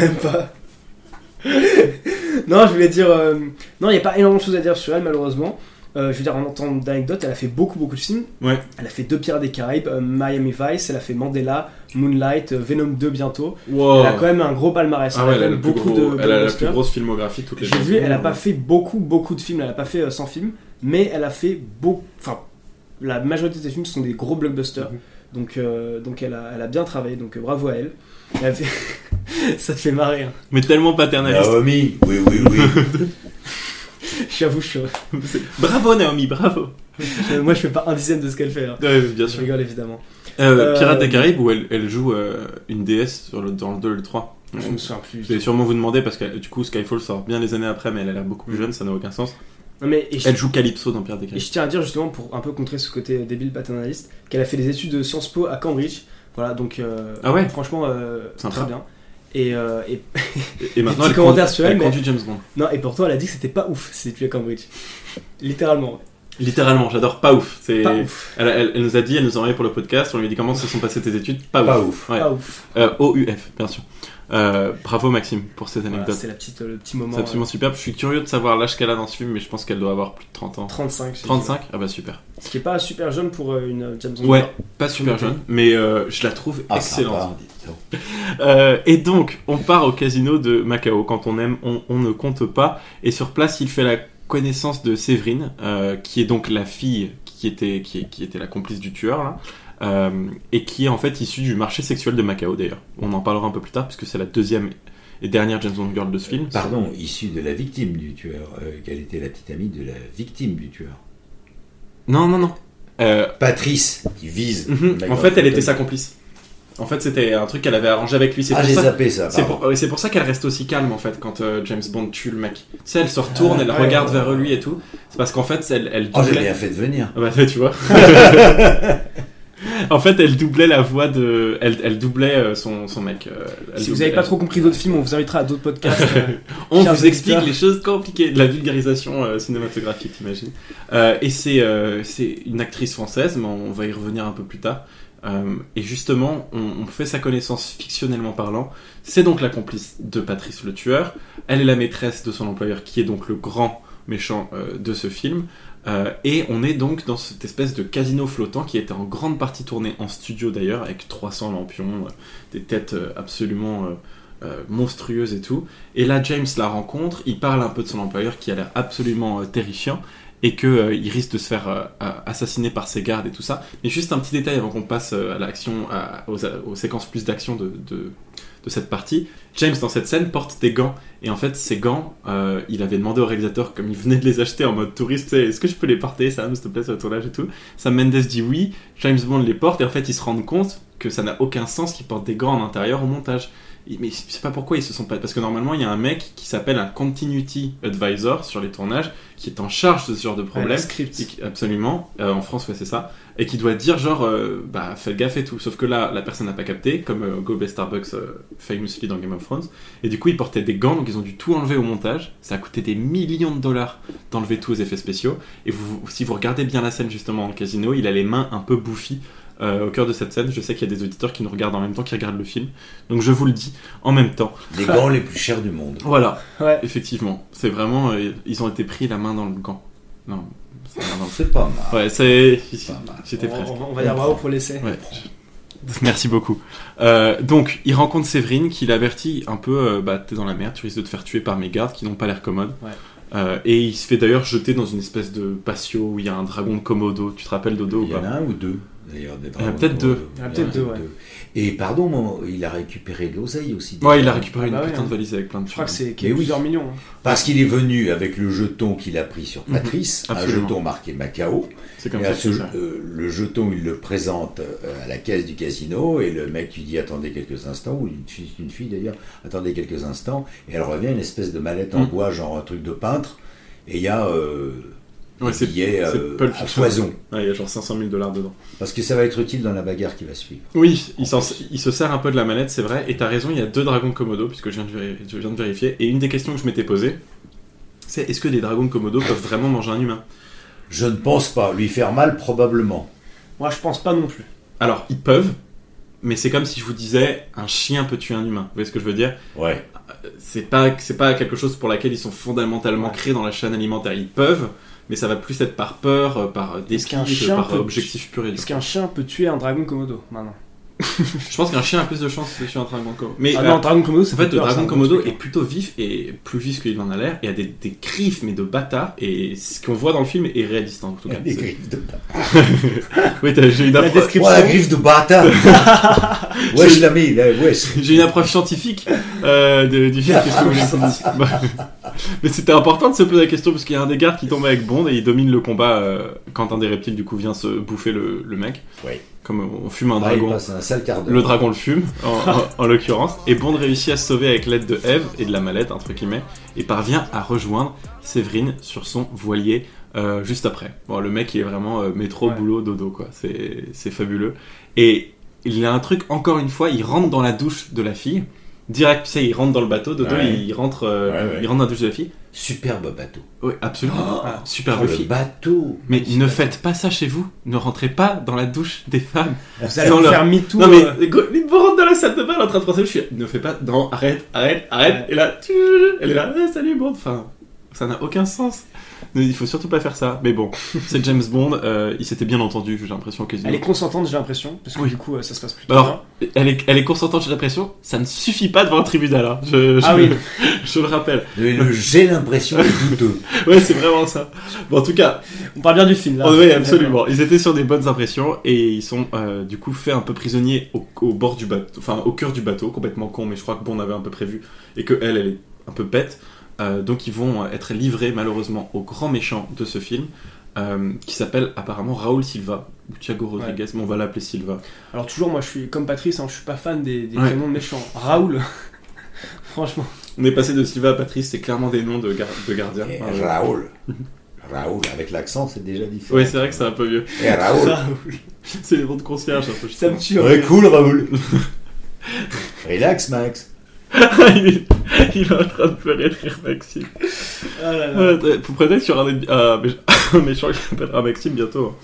[SPEAKER 7] Même pas. non, je voulais dire. euh, Non, il n'y a pas énormément de choses à dire sur elle, malheureusement. Euh, je veux dire, en entendant d'anecdotes, elle a fait beaucoup, beaucoup de films.
[SPEAKER 1] Ouais.
[SPEAKER 7] Elle a fait Deux Pirates des Caraïbes, euh, Miami Vice, elle a fait Mandela, Moonlight, euh, Venom 2 bientôt.
[SPEAKER 1] Wow.
[SPEAKER 7] Elle a quand même un gros palmarès.
[SPEAKER 1] Ah
[SPEAKER 7] elle
[SPEAKER 1] ouais,
[SPEAKER 7] a
[SPEAKER 1] elle
[SPEAKER 7] beaucoup
[SPEAKER 1] gros-
[SPEAKER 7] de
[SPEAKER 1] elle a la plus grosse filmographie de toutes les
[SPEAKER 7] J'ai vu, elle a pas fait beaucoup, beaucoup de films. Elle a pas fait euh, 100 films, mais elle a fait beaucoup. Enfin, la majorité de ses films sont des gros blockbusters. Donc, euh, donc elle, a, elle a bien travaillé. Donc, euh, bravo à elle. Elle a fait- Ça te fait marrer. hein.
[SPEAKER 1] Mais tellement paternaliste.
[SPEAKER 8] Naomi, oui, oui, oui.
[SPEAKER 7] J'avoue, je suis-
[SPEAKER 1] Bravo Naomi, bravo.
[SPEAKER 7] je- moi, je fais pas un dixième de ce qu'elle fait. hein.
[SPEAKER 1] Ouais, bien
[SPEAKER 7] Je
[SPEAKER 1] sûr.
[SPEAKER 7] rigole évidemment.
[SPEAKER 1] Euh,
[SPEAKER 7] Euh,
[SPEAKER 1] Pirates des Caraïbes où elle, elle joue euh, une déesse sur le, dans le 2 et le 3.
[SPEAKER 7] Je me souviens plus.
[SPEAKER 1] Je vais sûrement vous demander parce que du coup Skyfall sort bien les années après mais elle a l'air beaucoup plus jeune, ça n'a aucun sens.
[SPEAKER 7] Non, mais, et je-
[SPEAKER 1] Elle joue Calypso dans Pierre
[SPEAKER 7] Et
[SPEAKER 1] Descailles.
[SPEAKER 7] je tiens à dire justement pour un peu contrer ce côté débile paternaliste qu'elle a fait des études de Sciences Po à Cambridge. Voilà donc euh,
[SPEAKER 1] Ah ouais
[SPEAKER 7] franchement euh, très bien. Et, euh, et,
[SPEAKER 1] Et maintenant,
[SPEAKER 7] des
[SPEAKER 1] elle conduit-
[SPEAKER 7] sur elle,
[SPEAKER 1] elle
[SPEAKER 7] mais-
[SPEAKER 1] conduit James Bond.
[SPEAKER 7] Non et pourtant elle a dit que c'était pas ouf ses études à Cambridge. Littéralement.
[SPEAKER 1] Littéralement, j'adore pas ouf. C'est,
[SPEAKER 7] Pas ouf.
[SPEAKER 1] Elle, elle- elle nous a dit, elle nous a envoyé pour le podcast, on lui a dit comment se sont passées tes études. Pas,
[SPEAKER 8] Pas
[SPEAKER 1] ouf.
[SPEAKER 8] ouf.
[SPEAKER 1] Ouais.
[SPEAKER 7] Pas ouf.
[SPEAKER 1] Euh, OUF, bien sûr. Euh, bravo Maxime pour cette
[SPEAKER 7] Voilà,
[SPEAKER 1] anecdote.
[SPEAKER 7] c'est la petite le petit moment.
[SPEAKER 1] C'est absolument superbe. Je suis curieux de savoir l'âge qu'elle a dans ce film, mais je pense qu'elle doit avoir plus de 30 ans.
[SPEAKER 7] euh, 35. j'ai
[SPEAKER 1] 35 Ah bah super.
[SPEAKER 7] Ce qui est pas super jeune pour euh, une James Bond.
[SPEAKER 1] Ouais, pas super jeune, mais euh, je la trouve
[SPEAKER 8] Ah,
[SPEAKER 1] excellente. Euh, et donc, on part au casino de Macao. Quand on aime, on, on ne compte pas. Et sur place, il fait la connaissance de Séverine, euh, qui est donc la fille qui était, qui, qui était la complice du tueur, là. euh, et qui est en fait issue du marché sexuel de Macao d'ailleurs. On en parlera un peu plus tard, puisque c'est la deuxième et dernière James Bond girl de ce film.
[SPEAKER 8] Pardon, issue de la victime du tueur. euh, qu'elle était la petite amie de la victime du tueur.
[SPEAKER 1] Non, non, non.
[SPEAKER 8] Patrice, qui vise.
[SPEAKER 1] Mhm. En fait, elle était sa complice. En fait, c'était un truc qu'elle avait arrangé avec lui. C'est
[SPEAKER 8] Ah,
[SPEAKER 1] pour
[SPEAKER 8] j'ai
[SPEAKER 1] ça-
[SPEAKER 8] zappé ça,
[SPEAKER 1] C'est pour, ça qu'elle reste aussi calme en fait quand euh, James Bond tue le mec. Tu sais, elle se retourne,
[SPEAKER 8] Ah,
[SPEAKER 1] elle
[SPEAKER 8] ouais,
[SPEAKER 1] regarde
[SPEAKER 8] ouais,
[SPEAKER 1] vers
[SPEAKER 8] ouais.
[SPEAKER 1] lui et tout. C'est parce qu'en fait, elle, elle
[SPEAKER 8] Oh, j'ai
[SPEAKER 1] doublait.
[SPEAKER 8] bien fait de venir.
[SPEAKER 1] Ah Bah, tu vois. en fait, elle doublait la voix de. Elle, elle doublait euh, son, son mec. euh, elle
[SPEAKER 7] Si vous
[SPEAKER 1] doublait-
[SPEAKER 7] avez pas trop compris d'autres films, on vous invitera à d'autres podcasts. euh,
[SPEAKER 1] On vous explique les choses compliquées, de la vulgarisation euh, cinématographique, t'imagines. Euh, et c'est euh, c'est une actrice française, mais on va y revenir un peu plus tard. Euh, et justement, on, fait sa connaissance fictionnellement parlant. C'est donc la complice de Patrice le tueur. Elle est la maîtresse de son employeur, qui est donc le grand méchant euh, de ce film. Euh, et on est donc dans cette espèce de casino flottant qui était en grande partie tourné en studio d'ailleurs, avec 300 lampions, des têtes absolument monstrueuses et tout. Et là, James la rencontre, il parle un peu de son employeur qui a l'air absolument terrifiant et que euh, risque de se faire euh, euh, assassiner par ses gardes et tout ça. Mais juste un petit détail avant qu'on passe euh, à l'action, aux, aux séquences plus d'action de, de, cette partie. James dans cette scène porte des gants et en fait ces gants, il avait demandé au réalisateur comme il venait de les acheter en mode touriste, est-ce que je peux les porter Sam s'il te plaît sur le tournage et tout. Sam Mendes dit oui, James Bond les porte et en fait ils se rendent compte que ça n'a aucun sens qu'il porte des gants en intérieur au montage. Mais je sais pas pourquoi ils se sont pas. Parce que normalement, il y a un mec qui s'appelle un Continuity Advisor sur les tournages, qui est en charge de ce genre de problème.
[SPEAKER 7] Ouais,
[SPEAKER 1] qui- absolument. Euh, en France, ouais, c'est ça. Et qui doit dire, genre, euh, bah, faites gaffe et tout. Sauf que là, la personne n'a pas capté, comme euh, Go Best Starbucks euh, famously dans Game of Thrones. Et du coup, ils portaient des gants, donc ils ont dû tout enlever au montage. Ça a coûté des millions de dollars d'enlever tous les effets spéciaux. Et vous, si vous regardez bien la scène, justement, en casino, il a les mains un peu bouffies. Euh, au cœur de cette scène, je sais qu'il y a des auditeurs qui nous regardent en même temps, qui regardent le film. Donc je vous le dis en même temps.
[SPEAKER 8] Les gants les plus chers du monde.
[SPEAKER 1] Voilà,
[SPEAKER 7] Ouais.
[SPEAKER 1] effectivement. C'est vraiment. euh, ils ont été pris la main dans le gant. Non, c'est
[SPEAKER 8] pas mal.
[SPEAKER 1] Ouais, c'est. J'étais
[SPEAKER 7] On,
[SPEAKER 1] presque.
[SPEAKER 7] on- on va dire bravo pour l'essai.
[SPEAKER 1] Ouais. Merci beaucoup. Euh, donc, il rencontre Séverine qui l'avertit un peu euh, bah, t'es dans la merde, tu risques de te faire tuer par mes gardes qui n'ont pas l'air commodes.
[SPEAKER 7] Ouais.
[SPEAKER 1] Euh, et il se fait d'ailleurs jeter dans une espèce de patio où il y a un dragon de Komodo. Tu te rappelles Dodo ou
[SPEAKER 8] Il y en
[SPEAKER 1] pas
[SPEAKER 8] a un ou deux, d'ailleurs. des
[SPEAKER 1] Il y en a peut-être
[SPEAKER 8] de
[SPEAKER 1] deux.
[SPEAKER 8] Komodo.
[SPEAKER 7] Il y en a peut-être deux, ouais.
[SPEAKER 8] Et pardon, il a récupéré de l'oseille aussi.
[SPEAKER 1] Ouais, il a récupéré
[SPEAKER 7] Ah
[SPEAKER 1] une
[SPEAKER 7] bah ouais,
[SPEAKER 1] putain de
[SPEAKER 7] hein.
[SPEAKER 1] valise avec plein de
[SPEAKER 7] Je crois que c'est plusieurs millions. hein.
[SPEAKER 8] Parce qu'il est venu avec le jeton qu'il a pris sur
[SPEAKER 1] Mhm.
[SPEAKER 8] Patrice, un jeton marqué Macao.
[SPEAKER 1] C'est comme
[SPEAKER 8] Et
[SPEAKER 1] ça
[SPEAKER 8] euh, le jeton, il le présente euh, à la caisse du casino et le mec lui dit attendez quelques instants, ou une fille, une fille d'ailleurs, attendez quelques instants, et elle revient une espèce de mallette en
[SPEAKER 1] Mm.
[SPEAKER 8] bois, genre un truc de peintre, et il y a euh,
[SPEAKER 1] Ouais, c'est
[SPEAKER 8] euh, à.
[SPEAKER 1] Ouais, il y a genre 500 000 dollars dedans.
[SPEAKER 8] Parce que ça va être utile dans la bagarre qui va suivre.
[SPEAKER 1] Oui, il, se sert un peu de la manette, c'est vrai. Et t'as raison, il y a deux dragons de Komodo, puisque je viens, de véri- je viens de vérifier. Et une des questions que je m'étais posée, c'est est-ce que des dragons de Komodo peuvent vraiment manger un humain?
[SPEAKER 8] Je ne pense pas. Lui faire mal, probablement.
[SPEAKER 7] Moi, je pense pas non plus.
[SPEAKER 1] Alors, ils peuvent, mais c'est comme si je vous disais un chien peut tuer un humain. Vous voyez ce que je veux dire?
[SPEAKER 8] Ouais.
[SPEAKER 1] C'est pas, c'est pas quelque chose pour laquelle ils sont fondamentalement créés dans la chaîne alimentaire. Ils peuvent, mais ça va plus être par peur, euh, par
[SPEAKER 7] qu'un
[SPEAKER 1] dépit, par
[SPEAKER 7] peut-
[SPEAKER 1] objectif pur et dur.
[SPEAKER 7] Est-ce qu'un chien peut tuer un dragon Komodo maintenant
[SPEAKER 1] Je pense qu'un chien a plus de chances de tuer un dragon de Komodo. Mais
[SPEAKER 7] Ah
[SPEAKER 1] euh,
[SPEAKER 7] non, dragon Komodo, ça
[SPEAKER 1] En fait, le dragon Komodo est
[SPEAKER 7] hein.
[SPEAKER 1] plutôt vif et plus vif qu'il en a l'air. Et a des, des griffes, mais de bâtard. Et ce qu'on voit dans le film est réaliste en tout cas.
[SPEAKER 8] Des
[SPEAKER 1] C'est-
[SPEAKER 8] griffes de
[SPEAKER 1] oui, t'as- j'ai une,
[SPEAKER 7] La
[SPEAKER 1] appro-
[SPEAKER 7] description.
[SPEAKER 8] Oh, la griffe de bâtard Wesh l'ami, là, wesh
[SPEAKER 1] j'ai une approche scientifique euh, de- du film. Qu'est-ce que vous voulez Mais c'était important de se poser la question parce qu'il y a un des gardes qui tombe avec Bond et il domine le combat euh, quand un des reptiles du coup vient se bouffer le, le mec.
[SPEAKER 8] Oui.
[SPEAKER 1] Comme on fume un
[SPEAKER 8] Ah, il
[SPEAKER 1] dragon.
[SPEAKER 8] passe un sale quart d'heure.
[SPEAKER 1] le dragon le fume, en, en- en l'occurrence. Et Bond réussit à se sauver avec l'aide de Eve et de la mallette, entre guillemets, et parvient à rejoindre Séverine sur son voilier euh, juste après. Bon, le mec, il est vraiment euh, métro,
[SPEAKER 7] Ouais.
[SPEAKER 1] boulot, dodo, quoi. C'est c'est fabuleux. Et il a un truc, encore une fois, il rentre dans la douche de la fille. Direct, tu sais, il rentre dans le bateau, dodo,
[SPEAKER 8] Ouais.
[SPEAKER 1] il rentre, euh,
[SPEAKER 8] Ouais, ouais.
[SPEAKER 1] il rentre dans la douche de la fille.
[SPEAKER 8] Superbe bateau.
[SPEAKER 1] Oui, absolument.
[SPEAKER 8] Oh,
[SPEAKER 1] Superbe
[SPEAKER 8] le
[SPEAKER 1] fille.
[SPEAKER 8] bateau.
[SPEAKER 1] Mais ne faites pas ça chez vous. Ne rentrez pas dans la douche des femmes.
[SPEAKER 7] Vous allez vous
[SPEAKER 1] leur-
[SPEAKER 7] faire MeToo,
[SPEAKER 1] Non mais,
[SPEAKER 7] euh.
[SPEAKER 1] go- il me rentre dans la salle de bain, elle est en train de penser, je suis, ne fais pas, non, arrête, arrête, arrête. Et là, tu- elle est là, Eh, salut Bond. Enfin, ça n'a aucun sens. Il faut surtout pas faire ça. Mais bon, c'est James Bond, euh, il s'était bien entendu, j'ai l'impression que.
[SPEAKER 7] Elle est consentante, j'ai l'impression, parce que du coup, euh, ça se passe plutôt
[SPEAKER 1] Alors, elle est, elle est consentante, j'ai l'impression. Ça ne suffit pas devant un tribunal. hein. Je, je,
[SPEAKER 7] Ah oui.
[SPEAKER 1] je le rappelle.
[SPEAKER 8] Le- le j'ai l'impression est douteux.
[SPEAKER 1] ouais, c'est vraiment ça. Bon, en tout cas.
[SPEAKER 7] On parle bien du film, là.
[SPEAKER 1] Oh, oui, absolument. Ils étaient sur des bonnes impressions et ils sont euh, du coup faits un peu prisonniers au, au bord du bateau, enfin au cœur du bateau, complètement con, mais je crois que Bond avait un peu prévu et que elle, elle est un peu bête. Euh, donc ils vont être livrés malheureusement au grand méchant de ce film, euh, qui s'appelle apparemment Raoul Silva ou Thiago Rodriguez, mais on va l'appeler Silva.
[SPEAKER 7] Alors toujours, moi, je suis comme Patrice, hein, je suis pas fan des, des
[SPEAKER 1] Ouais.
[SPEAKER 7] prénoms de méchants. Raoul, franchement.
[SPEAKER 1] On est passé de Silva à Patrice, c'est clairement des noms de, gar- de gardiens. Enfin,
[SPEAKER 8] Raoul. Raoul, avec l'accent, c'est déjà différent.
[SPEAKER 1] Ouais, c'est vrai que c'est un peu vieux.
[SPEAKER 8] Et Raoul.
[SPEAKER 1] c'est les noms de concierge un peu.
[SPEAKER 7] Ça me tue,
[SPEAKER 8] Ouais, cool, Raoul. Relax, Max.
[SPEAKER 1] il, est, il est en train de pleurer de rire, Maxime.
[SPEAKER 7] Ah là là.
[SPEAKER 1] Vous peut-être sur un, ennemi- un un méchant qui s'appellera Maxime bientôt.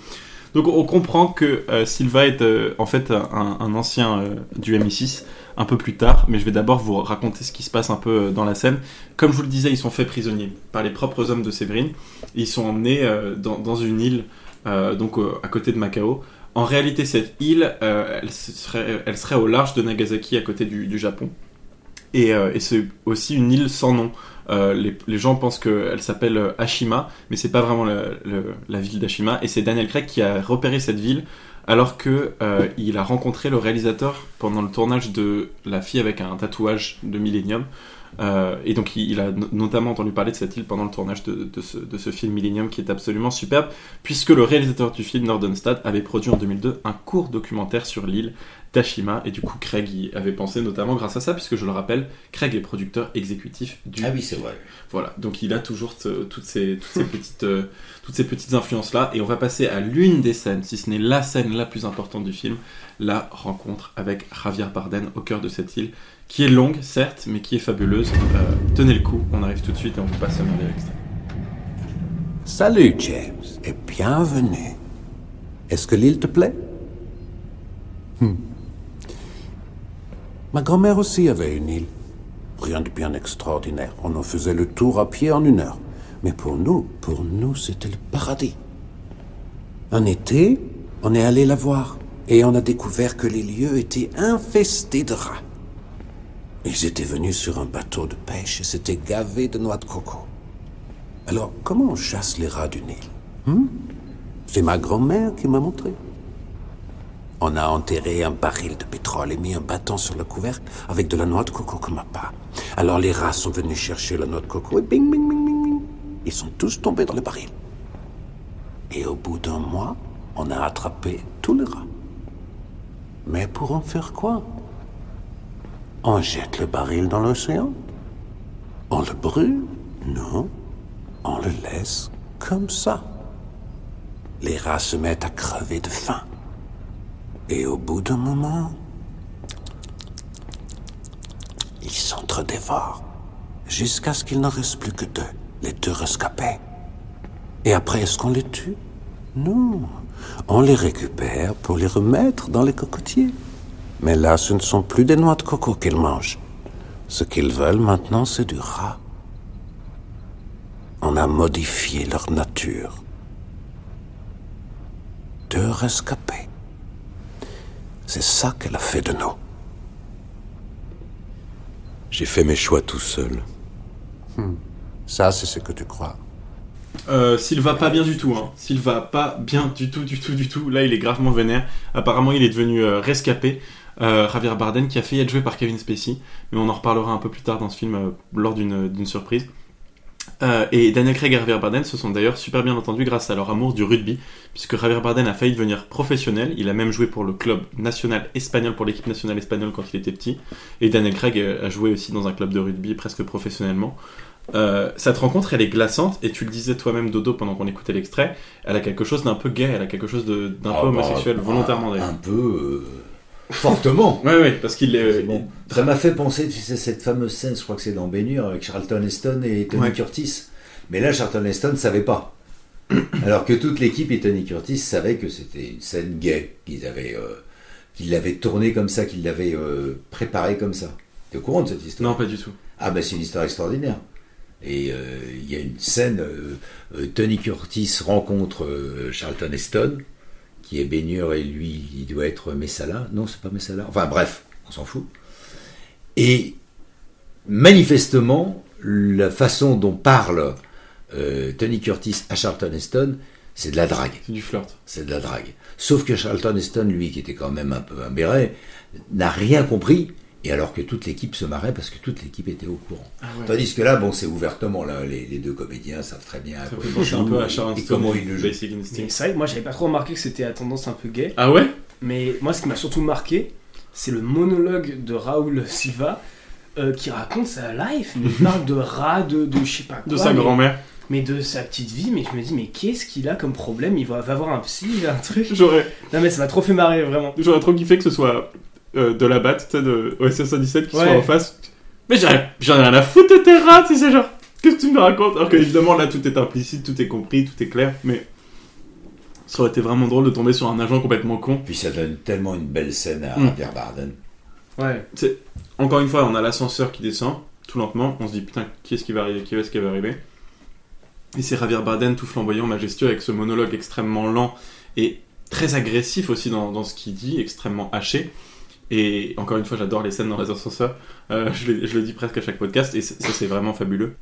[SPEAKER 1] Donc on comprend que euh, Silva est euh, en fait un, un ancien euh, du MI6 un peu plus tard, mais je vais d'abord vous raconter ce qui se passe un peu euh, dans la scène. Comme je vous le disais, ils sont faits prisonniers par les propres hommes de Séverine. Ils sont emmenés euh, dans, dans une île, euh, donc euh, à côté de Macao. En réalité, cette île, euh, elle, serait, elle serait au large de Nagasaki, à côté du, du Japon. Et, euh, et c'est aussi une île sans nom. Euh, les, gens pensent qu'elle s'appelle euh, Ashima, mais c'est pas vraiment la ville d'Ashima. Et c'est Daniel Craig qui a repéré cette ville alors que euh, il a rencontré le réalisateur pendant le tournage de La fille avec un tatouage de Millennium. Euh, et donc il, il a no- notamment entendu parler de cette île pendant le tournage de, de ce, de ce film Millennium qui est absolument superbe, puisque le réalisateur du film, Nordenstad, avait produit en 2002 un court documentaire sur l'île d'Ashima, et du coup Craig y avait pensé notamment grâce à ça, puisque je le rappelle, Craig est producteur exécutif du
[SPEAKER 8] Ah oui, c'est vrai.
[SPEAKER 1] voilà, donc il a toujours toutes ces, toutes ces petites, euh, toutes ces petites influences là, et on va passer à l'une des scènes, si ce n'est la scène la plus importante du film, la rencontre avec Javier Bardem au cœur de cette île, qui est longue certes, mais qui est fabuleuse. Euh, tenez le coup, on arrive tout de suite et on vous passe le monde extrait.
[SPEAKER 2] Salut James et bienvenue. Est-ce que l'île te plaît? Hmm. Ma grand-mère aussi avait une île. Rien de bien extraordinaire. On en faisait le tour à pied en une heure. Mais pour nous, pour nous, c'était le paradis. Un été, on est allé la voir et on a découvert que les lieux étaient infestés de rats. Ils étaient venus sur un bateau de pêche et s'étaient gavés de noix de coco. Alors, comment on chasse les rats du Nil Hmm C'est ma grand-mère qui m'a montré. On a enterré un baril de pétrole et mis un bâton sur le couvercle avec de la noix de coco comme appât. Alors les rats sont venus chercher la noix de coco et bing, bing, bing, bing, bing. Ils sont tous tombés dans le baril. Et au bout d'un mois, on a attrapé tous les rats. Mais pour en faire quoi? On jette le baril dans l'océan On le brûle Non. On le laisse comme ça. Les rats se mettent à crever de faim. Et au bout d'un moment, ils s'entre-dévorent. Jusqu'à ce qu'il n'en reste plus que deux, les deux rescapés. Et après, est-ce qu'on les tue? Non. On les récupère pour les remettre dans les cocotiers. Mais là, ce ne sont plus des noix de coco qu'ils mangent. Ce qu'ils veulent maintenant, c'est du rat. On a modifié leur nature. Deux rescapés. C'est ça qu'elle a fait de nous.
[SPEAKER 15] J'ai fait mes choix tout seul.
[SPEAKER 2] Hmm. Ça, c'est ce que tu crois.
[SPEAKER 1] Euh, s'il va pas bien du tout, hein. S'il va pas bien du tout, du tout, du tout, là il est gravement vénère. Apparemment il est devenu euh, rescapé. Euh, Javier Bardem qui a failli être joué par Kevin Spacey, mais on en reparlera un peu plus tard dans ce film euh, lors d'une d'une surprise. Euh, et Daniel Craig et Javier Bardem se sont d'ailleurs super bien entendus grâce à leur amour du rugby, puisque Javier Bardem a failli devenir professionnel. Il a même joué pour le club national espagnol, pour l'équipe nationale espagnole quand il était petit. Et Daniel Craig euh, a joué aussi dans un club de rugby presque professionnellement. Euh, cette rencontre, elle est glaçante, et tu le disais toi-même, Dodo, pendant qu'on écoutait l'extrait. Elle a quelque chose d'un peu gay, elle a quelque chose de- d'un
[SPEAKER 8] Ah
[SPEAKER 1] peu
[SPEAKER 8] bah,
[SPEAKER 1] homosexuel,
[SPEAKER 8] bah,
[SPEAKER 1] volontairement d'ailleurs.
[SPEAKER 8] Un peu. euh, fortement.
[SPEAKER 1] Ouais, ouais, parce qu'il est.
[SPEAKER 8] Bon. Ça m'a fait penser, tu sais, cette fameuse scène, je crois que c'est dans Bénure, avec Charlton Heston et Tony
[SPEAKER 1] Ouais.
[SPEAKER 8] Curtis. Mais là, Charlton Heston ne savait pas. Alors que toute l'équipe et Tony Curtis savaient que c'était une scène gay, qu'ils avaient, euh, qu'ils l'avaient tournée comme ça, qu'ils l'avaient euh, préparée comme ça. T'es au courant de cette histoire?
[SPEAKER 1] Non, pas du tout.
[SPEAKER 8] Ah ben c'est une histoire extraordinaire. Et euh, il y a une scène, Tony Curtis rencontre Charlton Heston, qui est baigneur et lui, il doit être Messala. Non, c'est pas Messala. Enfin bref, on s'en fout. Et manifestement, la façon dont parle euh, Tony Curtis à Charlton Heston, c'est de la drague.
[SPEAKER 1] C'est du flirt.
[SPEAKER 8] C'est de la drague. Sauf que Charlton Heston, lui, qui était quand même un peu un béret, n'a rien compris. Et alors que toute l'équipe se marrait parce que toute l'équipe était au courant.
[SPEAKER 1] Ah ouais.
[SPEAKER 8] Tandis que là, bon, c'est ouvertement, là, les, les deux comédiens savent très bien
[SPEAKER 1] Ça
[SPEAKER 8] quoi ils
[SPEAKER 1] un peu à
[SPEAKER 8] et- comment ils le jouent.
[SPEAKER 7] C'est vrai que moi j'avais pas trop remarqué que c'était à tendance un peu gay.
[SPEAKER 1] Ah ouais?
[SPEAKER 7] Mais moi ce qui m'a surtout marqué, c'est le monologue de Raoul Silva euh, qui raconte sa life. Mais il parle de rats, de, de je sais pas quoi.
[SPEAKER 1] De sa
[SPEAKER 7] mais-
[SPEAKER 1] grand-mère.
[SPEAKER 7] Mais de sa petite vie, mais je me dis, mais qu'est-ce qu'il a comme problème? Il va, va voir un psy, il a un truc.
[SPEAKER 1] J'aurais.
[SPEAKER 7] Non mais ça m'a trop fait marrer, vraiment.
[SPEAKER 1] J'aurais trop kiffé que ce soit euh, de la batte, tu sais, de OSS 117 qui
[SPEAKER 7] Ouais.
[SPEAKER 1] soit en face. Mais j'en ai rien à foutre de tes rats, tu sais, genre. Qu'est-ce que tu me racontes Alors que évidemment là tout est implicite, tout est compris, tout est clair, mais ça aurait été vraiment drôle de tomber sur un agent complètement con.
[SPEAKER 8] Puis ça donne tellement une belle scène à
[SPEAKER 1] Mm.
[SPEAKER 8] Javier Bardem.
[SPEAKER 7] Ouais.
[SPEAKER 1] C'est encore une fois, on a l'ascenseur qui descend tout lentement. On se dit putain, qui est-ce qui va arriver Qui est-ce qui va arriver Et c'est Javier Bardem tout flamboyant, majestueux, avec ce monologue extrêmement lent et très agressif aussi dans, dans ce qu'il dit, extrêmement haché. Et encore une fois, j'adore les scènes dans les ascenseurs. Euh, je, le- dis presque à chaque podcast, et ça c'est vraiment fabuleux.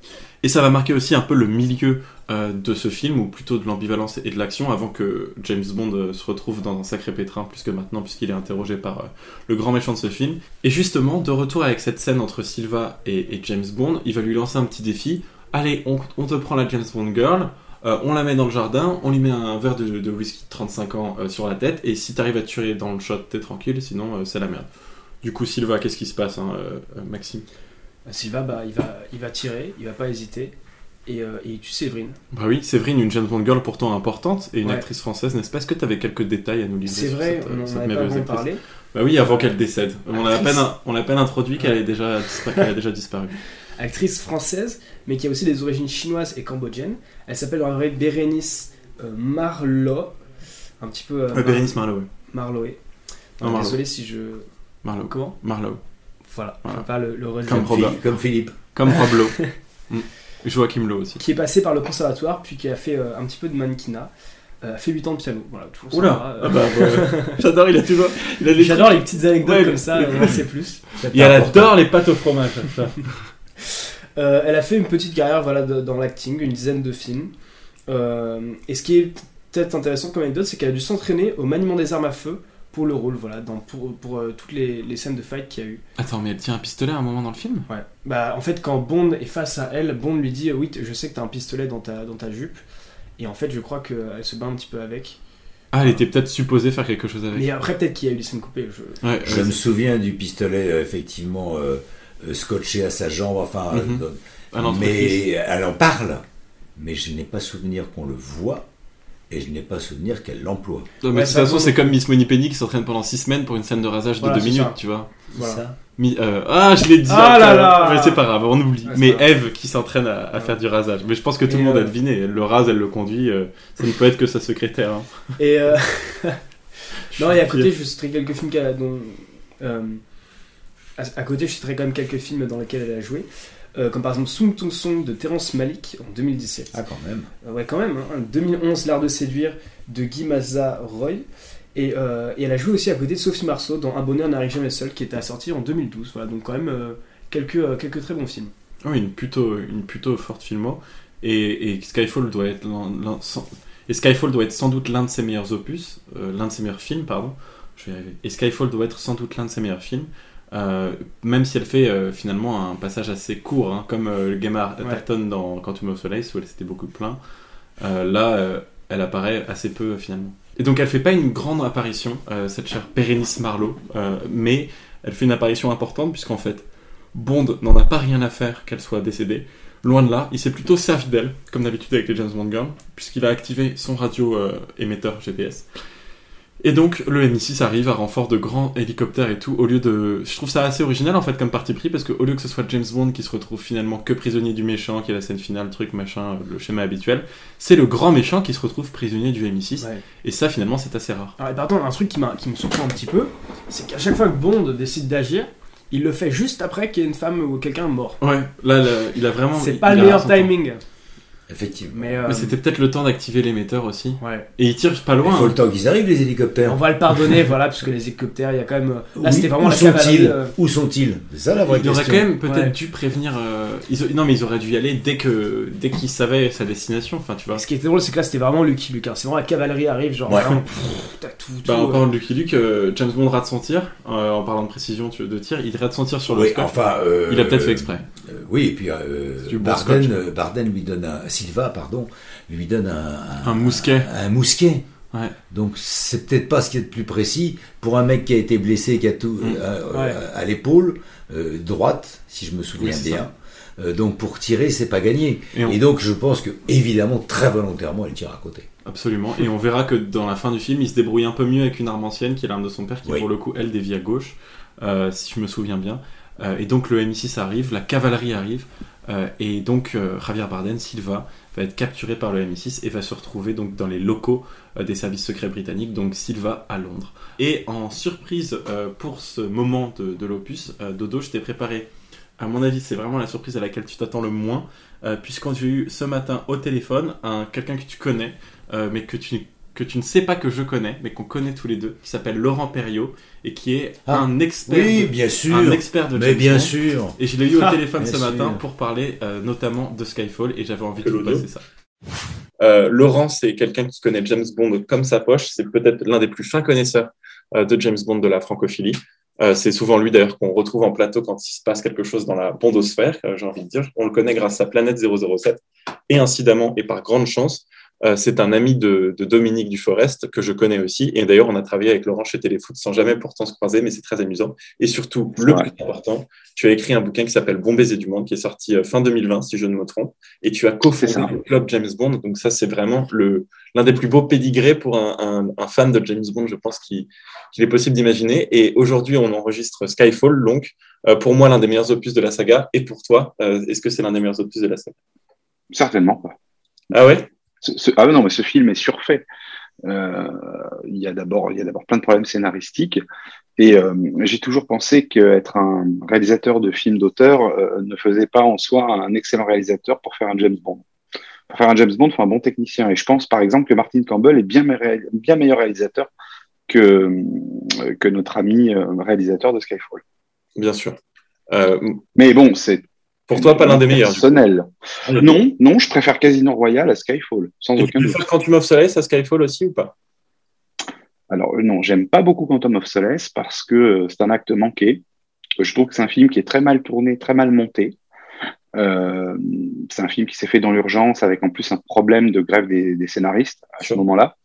[SPEAKER 1] Et ça va marquer aussi un peu le milieu euh, de ce film, ou plutôt de l'ambivalence et de l'action, avant que James Bond euh, se retrouve dans un sacré pétrin, plus que maintenant, puisqu'il est interrogé par le grand méchant de ce film. Et justement, de retour avec cette scène entre Silva et, James Bond, il va lui lancer un petit défi. Allez, on te prend la James Bond Girl, euh, on la met dans le jardin, on lui met un verre de, de whisky de 35 ans euh, sur la tête, et si t'arrives à te tuer dans le shot, t'es tranquille, sinon euh, c'est la merde. Du coup, Silva, qu'est-ce qui se passe, hein, Maxime?
[SPEAKER 7] Silva, bah, il, va, il va tirer, il va pas hésiter. Et, et il tue Séverine.
[SPEAKER 1] Bah oui, Séverine, une James Bond Girl pourtant importante, et une
[SPEAKER 7] Ouais.
[SPEAKER 1] actrice française, n'est-ce pas? Est-ce que t'avais quelques détails à nous livrer
[SPEAKER 7] C'est vrai,
[SPEAKER 1] cette,
[SPEAKER 7] on en
[SPEAKER 1] cette
[SPEAKER 7] avait pas
[SPEAKER 1] merveilleuse
[SPEAKER 7] vraiment
[SPEAKER 1] actrice?
[SPEAKER 7] parlé.
[SPEAKER 1] Bah oui, avant qu'elle décède. On a à
[SPEAKER 7] Actrice.
[SPEAKER 1] peine, on a à peine introduit qu'elle ait déjà, qu'elle a déjà disparu.
[SPEAKER 7] Actrice française, mais qui a aussi des origines chinoises et cambodgiennes. Elle s'appelle en vrai Bérénice euh, Marlowe. Un petit peu. euh, Mar-
[SPEAKER 1] Bérénice Marlowe.
[SPEAKER 7] Marlowe.
[SPEAKER 1] Non,
[SPEAKER 7] Euh,
[SPEAKER 1] Marlowe.
[SPEAKER 7] Désolé si je.
[SPEAKER 1] Marlowe.
[SPEAKER 7] Comment?
[SPEAKER 1] Marlowe.
[SPEAKER 7] Voilà,
[SPEAKER 1] Voilà.
[SPEAKER 7] pas le, le.
[SPEAKER 1] Comme Robert.
[SPEAKER 8] Comme Philippe.
[SPEAKER 1] Comme Rob Lowe. Mm. Joachim Lowe aussi.
[SPEAKER 7] Qui est passé par le conservatoire, puis qui a fait euh, un petit peu de mannequinat. Euh, a fait 8 ans de piano. Voilà, toujours
[SPEAKER 1] Oula
[SPEAKER 7] euh.
[SPEAKER 1] Ah bah, ouais. J'adore, il a toujours.
[SPEAKER 7] J'adore les petites anecdotes
[SPEAKER 1] Ouais,
[SPEAKER 7] comme ça,
[SPEAKER 1] mais-
[SPEAKER 7] on sait plus.
[SPEAKER 1] Et elle adore les pâtes au fromage.
[SPEAKER 7] Euh, elle a fait une petite carrière voilà, de- dans l'acting, une dizaine de films. Euh, et ce qui est peut-être intéressant comme anecdote, c'est qu'elle a dû s'entraîner au maniement des armes à feu pour le rôle, voilà, dans, pour, pour euh, toutes les, les scènes de fight qu'il y a eu.
[SPEAKER 1] Attends, mais elle tient un pistolet à un moment dans le film?
[SPEAKER 7] Ouais. Bah, en fait, quand Bond est face à elle, Bond lui dit euh, Oui, je sais que t'as un pistolet dans ta, dans ta jupe. Et en fait, je crois qu'elle se bat un petit peu avec.
[SPEAKER 1] Ah, elle était peut-être supposée faire quelque chose avec.
[SPEAKER 7] Mais après, peut-être qu'il y a eu des scènes coupées. Je...
[SPEAKER 1] Ouais,
[SPEAKER 8] Je me souviens du pistolet, effectivement, euh, scotché à sa jambe, enfin. euh,
[SPEAKER 1] À l'entreprise.
[SPEAKER 8] mais elle en parle. Mais je n'ai pas souvenir qu'on le voit. Et je n'ai pas souvenir qu'elle l'emploie.
[SPEAKER 7] Ouais,
[SPEAKER 1] de toute façon, c'est comme Miss Moneypenny qui s'entraîne pendant 6 semaines pour une scène de rasage
[SPEAKER 7] Voilà,
[SPEAKER 1] de 2
[SPEAKER 7] c'est
[SPEAKER 1] minutes,
[SPEAKER 7] ça.
[SPEAKER 1] tu vois.
[SPEAKER 7] Voilà.
[SPEAKER 8] Ça.
[SPEAKER 1] Mi- euh, ah, je l'ai dit.
[SPEAKER 7] Ah
[SPEAKER 1] après.
[SPEAKER 7] là là
[SPEAKER 1] Mais c'est pas grave, on oublie.
[SPEAKER 7] Ouais,
[SPEAKER 1] mais. Eve qui s'entraîne à, à faire du rasage. Mais je pense que tout
[SPEAKER 7] Et
[SPEAKER 1] le monde a
[SPEAKER 7] euh,
[SPEAKER 1] deviné. Elle le rase, elle le conduit. euh, ça ne peut être que sa secrétaire. hein.
[SPEAKER 7] Et euh, non, et à côté, je citerai quelques films qu'elle a dont. À, à côté, je citerai quand même quelques films dans lesquels elle a joué. Euh, comme par exemple Sung Tung Song de Terence Malick en 2017.
[SPEAKER 8] Ah, quand même.
[SPEAKER 7] Euh, ouais, quand même. Hein. 2011, L'Art de séduire de Guy Maza Roy. Et, euh, et elle a joué aussi à côté de Sophie Marceau dans Un bonheur n'arrive jamais seul qui était sorti en 2012. Voilà, donc quand même quelques, quelques très bons films.
[SPEAKER 1] Oui, une plutôt, une plutôt forte filmo. Et, et Skyfall doit être l'un- et Skyfall doit être sans doute l'un de ses meilleurs opus, l'un de ses meilleurs films, pardon. Je vais y arriver. Et Skyfall doit être sans doute l'un de ses meilleurs films. Euh, même si elle fait euh, finalement un passage assez court, hein, comme euh, le Gemma Atherton dans Quantum of Solace où elle s'était beaucoup plaint. Euh, là, elle apparaît assez peu finalement. Et donc elle fait pas une grande apparition, cette chère Bérénice Marlowe, mais elle fait une apparition importante puisqu'en fait Bond n'en a pas rien à faire qu'elle soit décédée. Loin de là, il s'est plutôt servi d'elle, comme d'habitude avec les James Bond Girls, puisqu'il a activé son radio émetteur GPS. Et donc le MI6 arrive à renfort de grands hélicoptères et tout, au lieu de... Je trouve ça assez original en fait comme parti pris, parce que au lieu que ce soit James Bond qui se retrouve finalement que prisonnier du méchant, qui est la scène finale, truc, machin, euh, le schéma habituel, c'est le grand méchant qui se retrouve prisonnier du MI6.
[SPEAKER 7] Ouais.
[SPEAKER 1] Et ça finalement c'est assez rare.
[SPEAKER 7] Alors, et par contre, un truc qui, m'a- qui me surprend un petit peu, c'est qu'à chaque fois que Bond décide d'agir, il le fait juste après qu'il y ait une femme ou quelqu'un mort.
[SPEAKER 1] Ouais, là, là, il a vraiment...
[SPEAKER 7] C'est pas le meilleur
[SPEAKER 1] temps.
[SPEAKER 8] Effectivement.
[SPEAKER 7] Mais, euh,
[SPEAKER 1] Mais c'était peut-être le temps d'activer l'émetteur aussi.
[SPEAKER 7] Ouais.
[SPEAKER 1] Et il tire pas loin.
[SPEAKER 8] Il faut
[SPEAKER 1] hein.
[SPEAKER 8] le temps qu'ils arrivent, les hélicoptères.
[SPEAKER 7] On va le pardonner, voilà, parce que les hélicoptères, il y a quand même. Là,
[SPEAKER 8] Oui,
[SPEAKER 7] c'était vraiment
[SPEAKER 8] où
[SPEAKER 7] la
[SPEAKER 8] sont-ils
[SPEAKER 7] euh,
[SPEAKER 8] Où sont-ils C'est ça la vraie
[SPEAKER 1] Il aurait
[SPEAKER 8] question.
[SPEAKER 1] quand même peut-être
[SPEAKER 7] Ouais.
[SPEAKER 1] dû prévenir. euh, ils Non, mais ils auraient dû y aller dès que dès qu'ils savaient sa destination. Enfin, tu vois.
[SPEAKER 7] Ce qui était drôle, c'est que là, c'était vraiment Lucky Luke. hein. C'est vraiment la cavalerie arrive, genre.
[SPEAKER 1] Ouais.
[SPEAKER 7] vraiment, pff, T'as tout.
[SPEAKER 1] Bah, en parlant
[SPEAKER 7] euh,
[SPEAKER 1] de Lucky Luke, euh, James Bond rate son tir. euh, en parlant de précision tu- de tir, il rate son tir sur le
[SPEAKER 8] Oui,
[SPEAKER 1] scope.
[SPEAKER 8] enfin, euh,
[SPEAKER 1] il a peut-être fait exprès.
[SPEAKER 8] Euh, oui, et puis euh,
[SPEAKER 1] bon
[SPEAKER 8] Barden, euh, Barden lui donne un, Silva, pardon, lui donne un,
[SPEAKER 1] Un mousquet.
[SPEAKER 8] Un, mousquet.
[SPEAKER 1] Ouais.
[SPEAKER 8] Donc c'est peut-être pas ce qui est de plus précis pour un mec qui a été blessé, qui a tout
[SPEAKER 1] Mm.
[SPEAKER 8] euh,
[SPEAKER 7] Ouais.
[SPEAKER 8] à l'épaule euh, droite, si je me souviens
[SPEAKER 1] Oui,
[SPEAKER 8] bien. Donc pour tirer, c'est pas gagné.
[SPEAKER 1] Et on-
[SPEAKER 8] Et donc je pense que évidemment très volontairement, elle tire à côté.
[SPEAKER 1] Absolument. Et on verra que dans la fin du film, il se débrouille un peu mieux avec une arme ancienne qui est l'arme de son père, qui
[SPEAKER 8] Oui.
[SPEAKER 1] pour le coup, elle dévie à gauche, si je me souviens bien. Euh, et donc le MI6 arrive, la cavalerie arrive, euh, et donc euh, Javier Bardem, Silva, va être capturé par le MI6 et va se retrouver donc dans les locaux des services secrets britanniques, donc Silva à Londres. Et en surprise pour ce moment de, l'opus, Dodo, je t'ai préparé. À mon avis, c'est vraiment la surprise à laquelle tu t'attends le moins, euh, puisqu'on j'ai eu ce matin au téléphone un quelqu'un que tu connais, mais que tu que tu ne sais pas que je connais, mais qu'on connaît tous les deux, qui s'appelle Laurent Perriot et qui est
[SPEAKER 8] Ah,
[SPEAKER 1] un expert,
[SPEAKER 8] oui,
[SPEAKER 1] de,
[SPEAKER 8] bien sûr.
[SPEAKER 1] un expert de
[SPEAKER 8] Mais
[SPEAKER 1] James
[SPEAKER 8] bien
[SPEAKER 1] Bond.
[SPEAKER 8] sûr.
[SPEAKER 1] Et je l'ai eu au
[SPEAKER 8] Ah,
[SPEAKER 1] téléphone ce matin
[SPEAKER 8] sûr.
[SPEAKER 1] pour parler euh, notamment de Skyfall et j'avais envie de
[SPEAKER 11] Quel
[SPEAKER 1] vous passer ça. Euh, Laurent, c'est quelqu'un qui connaît James Bond comme sa poche. C'est peut-être l'un des plus fins connaisseurs euh, de James Bond de la francophilie. Euh, c'est souvent lui d'ailleurs qu'on retrouve en plateau quand il se passe quelque chose dans la bondosphère, euh, j'ai envie de dire. On le connaît grâce à Planète 007. Et incidemment, et par grande chance, euh, c'est un ami de, de Dominique Duforest que je connais aussi. Et d'ailleurs, on a travaillé avec Laurent chez Téléfoot sans jamais pourtant se croiser, mais c'est très amusant. Et surtout, le plus important, tu as écrit un bouquin qui s'appelle Bon baiser du monde, qui est sorti euh, fin 2020, si je ne me trompe. Et tu as cofondé le club James Bond. Donc ça, c'est vraiment l'un des plus beaux pédigrés pour un, un, un fan de James Bond, je pense, qu'il, est possible d'imaginer. Et aujourd'hui, on enregistre Skyfall, donc euh, pour moi, l'un des meilleurs opus de la saga. Et pour toi, euh, est-ce que c'est l'un des meilleurs opus de la saga?
[SPEAKER 16] Certainement pas.
[SPEAKER 1] Ah ouais?
[SPEAKER 16] Ce- ce- ah non, mais ce film est surfait. Euh, il y a d'abord, il y a d'abord plein de problèmes scénaristiques. Et euh, j'ai toujours pensé qu'être un réalisateur de films d'auteur euh, ne faisait pas en soi un excellent réalisateur pour faire un James Bond. Pour faire un James Bond, il faut un bon technicien. Et je pense par exemple que Martin Campbell est bien, me- bien meilleur réalisateur que, euh, que notre ami réalisateur de Skyfall.
[SPEAKER 1] Bien sûr.
[SPEAKER 16] Mais bon, c'est
[SPEAKER 1] pour toi, pas l'un des meilleurs.
[SPEAKER 16] personnel. Non, non, je préfère Casino Royale à Skyfall, sans
[SPEAKER 1] Et tu
[SPEAKER 16] aucun doute.
[SPEAKER 1] préfères Quantum of Solace à Skyfall aussi ou pas?
[SPEAKER 16] Alors euh, non, j'aime pas beaucoup Quantum of Solace parce que euh, c'est un acte manqué. Je trouve que c'est un film qui est très mal tourné, très mal monté. Euh, c'est un film qui s'est fait dans l'urgence avec en plus un problème de grève des, des scénaristes à ce moment-là.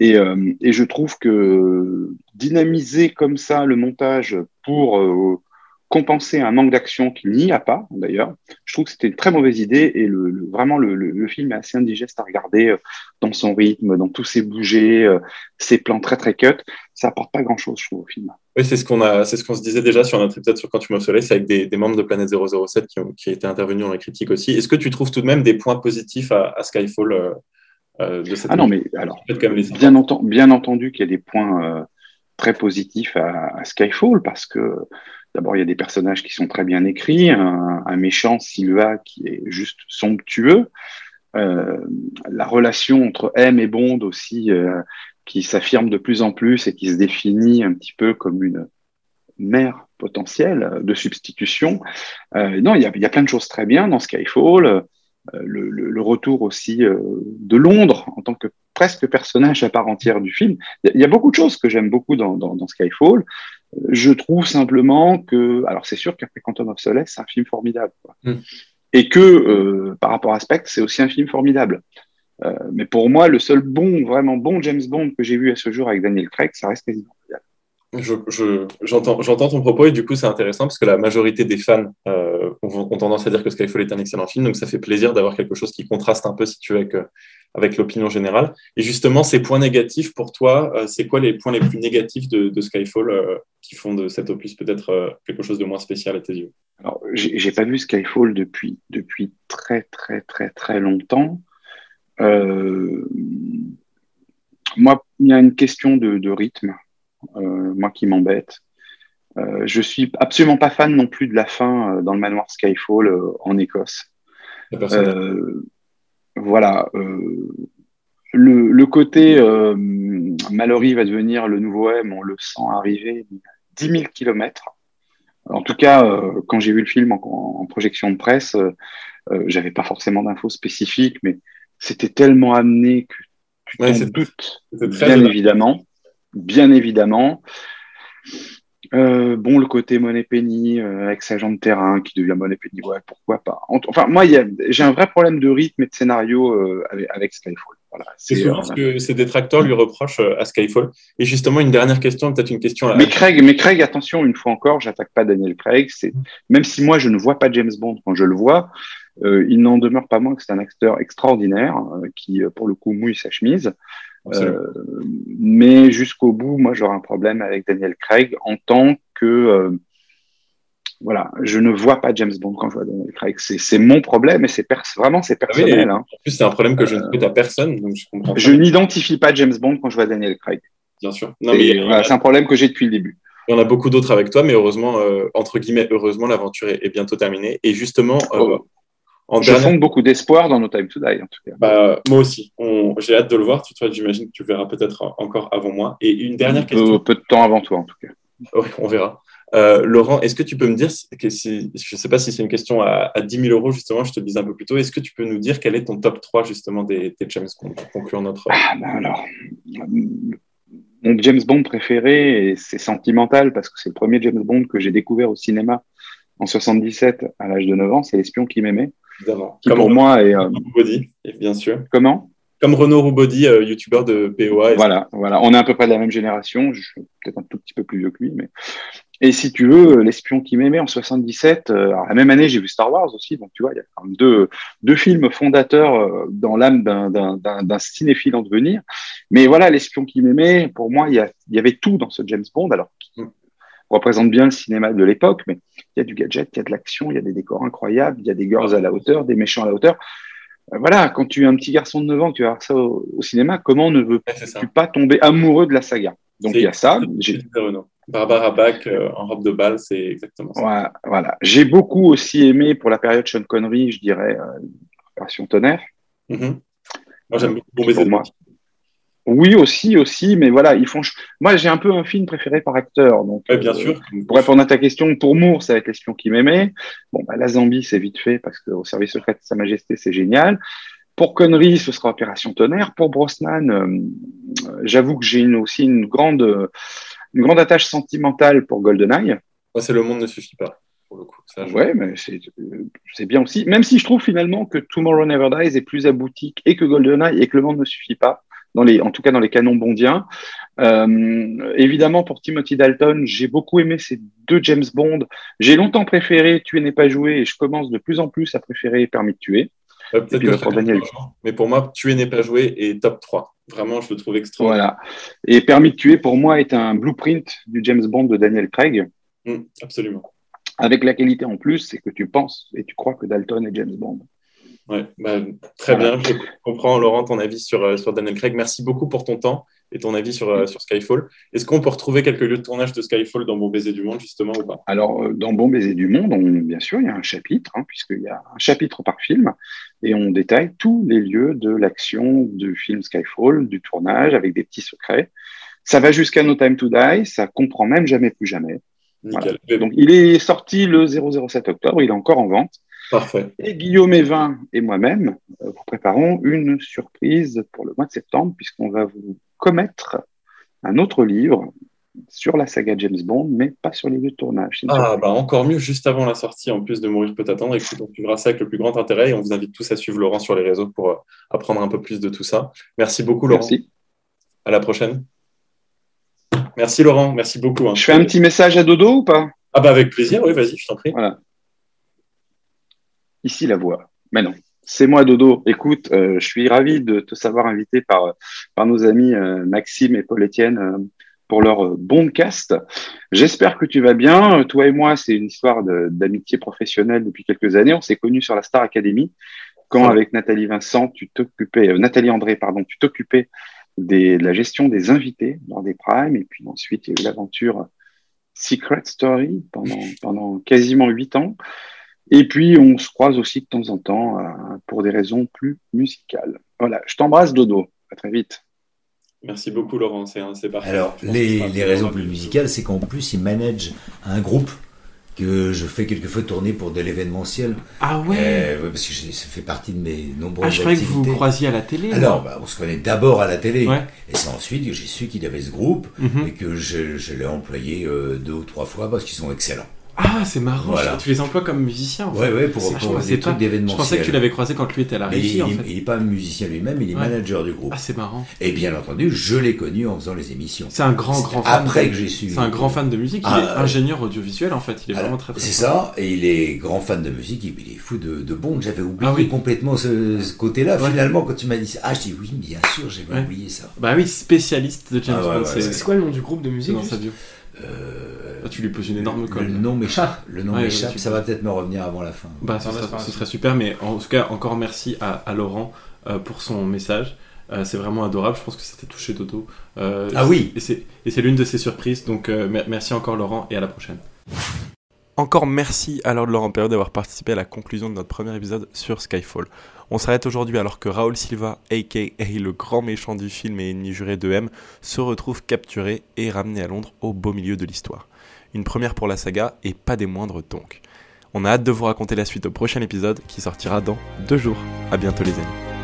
[SPEAKER 16] Et, euh, et je trouve que dynamiser comme ça le montage pour euh, compenser un manque d'action qu'il n'y a pas, d'ailleurs, je trouve que c'était une très mauvaise idée et le, le- vraiment le, le- le film est assez indigeste à regarder euh, dans son rythme, dans tous ses bougés, euh, ses plans très très cut. Ça apporte pas grand-chose, je trouve, au film.
[SPEAKER 1] Oui, c'est ce qu'on a, c'est ce qu'on se disait déjà sur notre épisode sur Quantum of Solace avec des, des membres de Planète 007 qui, ont, qui étaient intervenus dans la critique aussi. Est-ce que tu trouves tout de même des points positifs à, à Skyfall euh, euh, de cette
[SPEAKER 16] Ah non, mais alors,
[SPEAKER 1] quand même les
[SPEAKER 16] bien, enten- bien entendu qu'il y a des points très positifs à, à Skyfall parce que d'abord il y a des personnages qui sont très bien écrits, un, méchant Silva qui est juste somptueux, euh, la relation entre M et Bond aussi euh, qui s'affirme de plus en plus et qui se définit un petit peu comme une mère potentielle de substitution. Euh, non, il y, a, plein de choses très bien dans Skyfall. Le, retour aussi de Londres en tant que presque personnage à part entière du film. Il y, a- beaucoup de choses que j'aime beaucoup dans Skyfall. Je trouve simplement que, alors c'est sûr qu'après Quantum of Solace, c'est un film formidable. quoi.
[SPEAKER 1] Mm.
[SPEAKER 16] Et que euh, par rapport à Spectre, c'est aussi un film formidable. Euh, mais pour moi, le seul bon, vraiment bon James Bond que j'ai vu à ce jour avec Daniel Craig, ça reste Casino Royale.
[SPEAKER 1] Je- je- J'entends j'entends ton propos et du coup c'est intéressant parce que la majorité des fans euh, ont, ont tendance à dire que Skyfall est un excellent film, donc ça fait plaisir d'avoir quelque chose qui contraste un peu si tu veux avec, avec l'opinion générale. Et justement, ces points négatifs pour toi, euh, c'est quoi les points les plus négatifs de, de Skyfall euh, qui font de cet opus peut-être euh, quelque chose de moins spécial à tes yeux?
[SPEAKER 16] Alors, j'ai pas vu Skyfall depuis, depuis très, très, très, très longtemps. Euh, moi, il y a une question de, de rythme, euh, moi qui m'embête. Euh, je suis absolument pas fan non plus de la fin dans le manoir Skyfall en Écosse.
[SPEAKER 1] La personne-
[SPEAKER 16] voilà. euh, le, le côté euh, Mallory va devenir le nouveau M, on le sent arriver 10 000 kilomètres. En tout cas, euh, quand j'ai vu le film en, en projection de presse, euh, euh, j'avais pas forcément d'infos spécifiques, mais c'était tellement amené que tu
[SPEAKER 1] Ouais,
[SPEAKER 16] t'en doutes, bien. évidemment, bien évidemment. Euh, bon, le côté Money Penny euh, avec sa de terrain qui devient Money Penny, ouais, pourquoi pas. En- Enfin, moi, j'ai un vrai problème de rythme et de scénario euh, avec, avec Skyfall. Voilà,
[SPEAKER 1] C'est souvent
[SPEAKER 16] euh,
[SPEAKER 1] ce que ses détracteurs lui reprochent euh, à Skyfall. Et justement, une dernière question, peut-être une question à
[SPEAKER 16] Mais Craig, mais Craig, attention, une fois encore, j'attaque pas Daniel Craig. C'est même si moi je ne vois pas James Bond quand je le vois, euh, il n'en demeure pas moins que c'est un acteur extraordinaire euh, qui, pour le coup, mouille sa chemise. Euh, mais jusqu'au bout, moi, j'aurais un problème avec Daniel Craig en tant que euh, voilà, je ne vois pas James Bond quand je vois Daniel Craig. C'est mon problème et c'est vraiment c'est
[SPEAKER 1] Ah oui,
[SPEAKER 16] personnel. hein.
[SPEAKER 1] En plus, c'est un problème que je ne souhaite à personne, donc je comprends.
[SPEAKER 16] Je n'identifie pas James Bond quand je vois Daniel Craig.
[SPEAKER 1] Bien sûr.
[SPEAKER 16] Voilà, c'est un problème que j'ai depuis le début.
[SPEAKER 1] Il y en a beaucoup d'autres avec toi, mais heureusement, euh, entre guillemets, heureusement, l'aventure est, est bientôt terminée. Et justement, euh, en
[SPEAKER 16] je
[SPEAKER 1] dernière-
[SPEAKER 16] fonde beaucoup d'espoir dans No Time to Die en tout cas.
[SPEAKER 1] bah, moi aussi, On- j'ai hâte de le voir. Toi, j'imagine que tu le verras peut-être en- encore avant moi. Et une dernière question.
[SPEAKER 16] peu de temps avant toi en tout cas.
[SPEAKER 1] Oui, on verra. Euh, Laurent, est-ce que tu peux me dire, que si, je ne sais pas si c'est une question à, à 10 000 euros, justement, je te le disais un peu plus tôt, est-ce que tu peux nous dire quel est ton top 3 justement des, des James Bond pour conclure notre.
[SPEAKER 16] Ah, ben alors, mon James Bond préféré, c'est sentimental parce que c'est le premier James Bond que j'ai découvert au cinéma en 77 à l'âge de 9 ans, c'est L'espion qui m'aimait.
[SPEAKER 1] Évidemment.
[SPEAKER 16] Qui
[SPEAKER 1] Comme
[SPEAKER 16] pour
[SPEAKER 1] Renaud
[SPEAKER 16] moi est. euh,
[SPEAKER 1] Roubody, bien sûr.
[SPEAKER 16] comment?
[SPEAKER 1] Comme Renaud Roubody, euh, youtubeur de POA. et-
[SPEAKER 16] Voilà, voilà. On est à peu près de la même génération. Je suis peut-être un tout petit peu plus vieux que lui, mais. Et si tu veux, l'espion qui m'aimait en 77, euh, alors la même année, j'ai vu Star Wars aussi, donc tu vois, il y a quand même deux, deux films fondateurs euh, dans l'âme d'un- cinéphile en devenir. Mais voilà, l'espion qui m'aimait, pour moi, il y, a- il y avait tout dans ce James Bond, alors représente bien le cinéma de l'époque, mais il y a du gadget, il y a de l'action, il y a des décors incroyables, il y a des girls à la hauteur, des méchants à la hauteur. Euh, Voilà, quand tu es un petit garçon de 9 ans, tu vas voir ça au, au cinéma, comment ne veux-tu pas tomber amoureux de la saga? Donc il y a ça.
[SPEAKER 1] Barbara Bach euh, en robe de bal, c'est exactement ça.
[SPEAKER 16] Voilà, voilà. J'ai beaucoup aussi aimé pour la période Sean Connery, je dirais, euh, Opération Tonnerre.
[SPEAKER 1] Mhm. Moi, j'aime beaucoup baiser de
[SPEAKER 16] moi- Oui, aussi, aussi, mais voilà, ils font. Moi, j'ai un peu un film préféré par acteur. Donc,
[SPEAKER 1] bien
[SPEAKER 16] euh,
[SPEAKER 1] sûr.
[SPEAKER 16] Pour répondre à ta question, pour Moore, ça va être l'espion qui m'aimait. Bon, bah, la Zambie, c'est vite fait parce que au service secret de Sa Majesté, c'est génial. Pour Connery, ce sera Opération Tonnerre. Pour Brosnan, euh, euh, j'avoue que j'ai une, aussi une grande, une grande attache sentimentale pour GoldenEye.
[SPEAKER 1] Moi, c'est Le Monde ne suffit pas, pour le coup. Ça, je-
[SPEAKER 16] Ouais, mais c'est c'est bien aussi. Même si je trouve finalement que Tomorrow Never Dies est plus abouti et que GoldenEye et que Le Monde ne suffit pas, dans les, en tout cas dans les canons bondiens. Euh, évidemment, pour Timothy Dalton, j'ai beaucoup aimé ces deux James Bond. J'ai longtemps préféré Tuer n'est pas joué et je commence de plus en plus à préférer Permis de tuer.
[SPEAKER 1] Euh,
[SPEAKER 16] Et puis
[SPEAKER 1] je
[SPEAKER 16] Daniel.
[SPEAKER 1] Mais pour moi, Tuer n'est pas joué et top 3. Vraiment, je le trouve extraordinaire.
[SPEAKER 16] Voilà. Et Permis de tuer, pour moi, est un blueprint du James Bond de Daniel Craig.
[SPEAKER 1] Mm, absolument.
[SPEAKER 16] Avec la qualité en plus, c'est que tu penses et tu crois que Dalton est James Bond.
[SPEAKER 1] Ouais, bah, très bien. Je comprends, Laurent, ton avis sur, euh, sur Daniel Craig. Merci beaucoup pour ton temps et ton avis sur, euh, sur Skyfall. Est-ce qu'on peut retrouver quelques lieux de tournage de Skyfall dans Bon Baiser du Monde, justement, ou pas?
[SPEAKER 16] Alors, euh, dans Bon Baiser du Monde, on- bien sûr, il y a un chapitre, hein, puisqu'il y a un chapitre par film, et on détaille tous les lieux de l'action du film Skyfall, du tournage, avec des petits secrets. Ça va jusqu'à No Time to Die, ça comprend même jamais plus jamais. Voilà. Donc, il est sorti le 007 octobre, il est encore en vente.
[SPEAKER 1] Parfait.
[SPEAKER 16] Et Guillaume Evin et moi-même euh, vous préparons une surprise pour le mois de septembre, puisqu'on va vous commettre un autre livre sur la saga James Bond, mais pas sur les lieux de tournage.
[SPEAKER 1] Ah, bah encore mieux, juste avant la sortie, en plus de Mourir peut attendre. Écoute, on suivra ça avec le plus grand intérêt et on vous invite tous à suivre Laurent sur les réseaux pour euh, apprendre un peu plus de tout ça. Merci beaucoup, Laurent.
[SPEAKER 16] Merci.
[SPEAKER 1] À la prochaine. Merci, Laurent. Merci beaucoup. hein.
[SPEAKER 16] Je fais un petit message à Dodo ou pas?
[SPEAKER 1] Ah, bah avec plaisir, oui, vas-y, je t'en prie.
[SPEAKER 16] Voilà. Ici la voix. Mais non. C'est moi, Dodo. Écoute, euh, je suis ravi de te savoir invité par, par nos amis euh, Maxime et Paul-Étienne euh, pour leur euh, Bondcast. J'espère que tu vas bien. Toi et moi, c'est une histoire d'amitié professionnelle depuis quelques années. On s'est connus sur la Star Academy quand, avec Nathalie Vincent, tu t'occupais, Nathalie André, pardon, tu t'occupais des- de la gestion des invités lors des primes. Et puis ensuite, il y a eu l'aventure Secret Story pendant, pendant quasiment huit ans. Et puis, on se croise aussi de temps en temps euh, pour des raisons plus musicales. Voilà, je t'embrasse, Dodo. À très vite.
[SPEAKER 1] Merci beaucoup, Laurent. C'est c'est parfait.
[SPEAKER 8] Alors, les, raisons plus musicales, c'est qu'en plus, il manage un groupe que je fais quelquefois tourner pour de l'événementiel.
[SPEAKER 1] Ah ouais
[SPEAKER 8] Euh, Parce que j'ai- ça fait partie de mes nombreuses
[SPEAKER 1] Ah, je croyais que vous
[SPEAKER 8] activités.
[SPEAKER 1] croisiez à la télé.
[SPEAKER 8] Alors, bah, on se connaît d'abord à la télé.
[SPEAKER 1] Ouais.
[SPEAKER 8] Et c'est ensuite que j'ai su qu'il avait ce groupe
[SPEAKER 1] Mhm.
[SPEAKER 8] et que je, je l'ai employé euh, deux ou trois fois parce qu'ils sont excellents.
[SPEAKER 1] Ah, c'est marrant.
[SPEAKER 8] Voilà.
[SPEAKER 1] Tu les emploies comme musicien. en fait.
[SPEAKER 8] ouais, pour-
[SPEAKER 1] C'est-
[SPEAKER 8] pour des
[SPEAKER 1] pas-
[SPEAKER 8] trucs d'événementiel.
[SPEAKER 1] Je pensais que tu l'avais croisé quand lui était à la régie,
[SPEAKER 8] il,
[SPEAKER 1] en
[SPEAKER 8] il-
[SPEAKER 1] fait.
[SPEAKER 8] il est pas musicien lui-même, il est
[SPEAKER 1] Ouais.
[SPEAKER 8] manager du groupe.
[SPEAKER 1] Ah, c'est marrant.
[SPEAKER 8] Et bien entendu, je l'ai connu en faisant les émissions.
[SPEAKER 1] C'est un grand, grand fan.
[SPEAKER 8] Après
[SPEAKER 1] de-
[SPEAKER 8] que j'ai su.
[SPEAKER 1] C'est un grand fan de musique. Il
[SPEAKER 8] Ah,
[SPEAKER 1] est
[SPEAKER 8] euh,
[SPEAKER 1] ingénieur audiovisuel, en fait. Il est
[SPEAKER 8] Alors,
[SPEAKER 1] vraiment très, très
[SPEAKER 8] C'est ça, et il est grand fan de musique, il il est fou de, de Bond. J'avais oublié
[SPEAKER 1] Ah oui.
[SPEAKER 8] complètement ce, ce côté-là.
[SPEAKER 1] Ouais.
[SPEAKER 8] Finalement, quand tu m'as dit ça, ah, je dis oui, bien sûr, j'avais
[SPEAKER 1] Ouais.
[SPEAKER 8] oublié ça.
[SPEAKER 1] Bah oui, spécialiste de James
[SPEAKER 8] Ah
[SPEAKER 1] Bond. c'est
[SPEAKER 7] quoi le nom du groupe de musique
[SPEAKER 1] Ah, tu lui poses une énorme colle.
[SPEAKER 8] Le nom m'échappe. Le nom
[SPEAKER 1] Ouais,
[SPEAKER 8] m'échappe.
[SPEAKER 1] ouais,
[SPEAKER 8] ça va peut-être me revenir avant la fin.
[SPEAKER 1] Bah, ce, serait, ce super, mais en tout cas, encore merci à, à Laurent euh, pour son message. Euh, c'est vraiment adorable, je pense que c'était touché Dodo. Euh,
[SPEAKER 8] Ah oui.
[SPEAKER 1] Et c'est l'une de ses surprises, donc euh, mer- merci encore Laurent et à la prochaine. Encore merci à Lord Laurent Perriot d'avoir participé à la conclusion de notre premier épisode sur Skyfall. On s'arrête aujourd'hui alors que Raoul Silva, aka le grand méchant du film et ennemi juré de M, se retrouve capturé et ramené à Londres au beau milieu de l'histoire. Une première pour la saga et pas des moindres donc. On a hâte de vous raconter la suite au prochain épisode qui sortira dans deux jours. À bientôt les amis.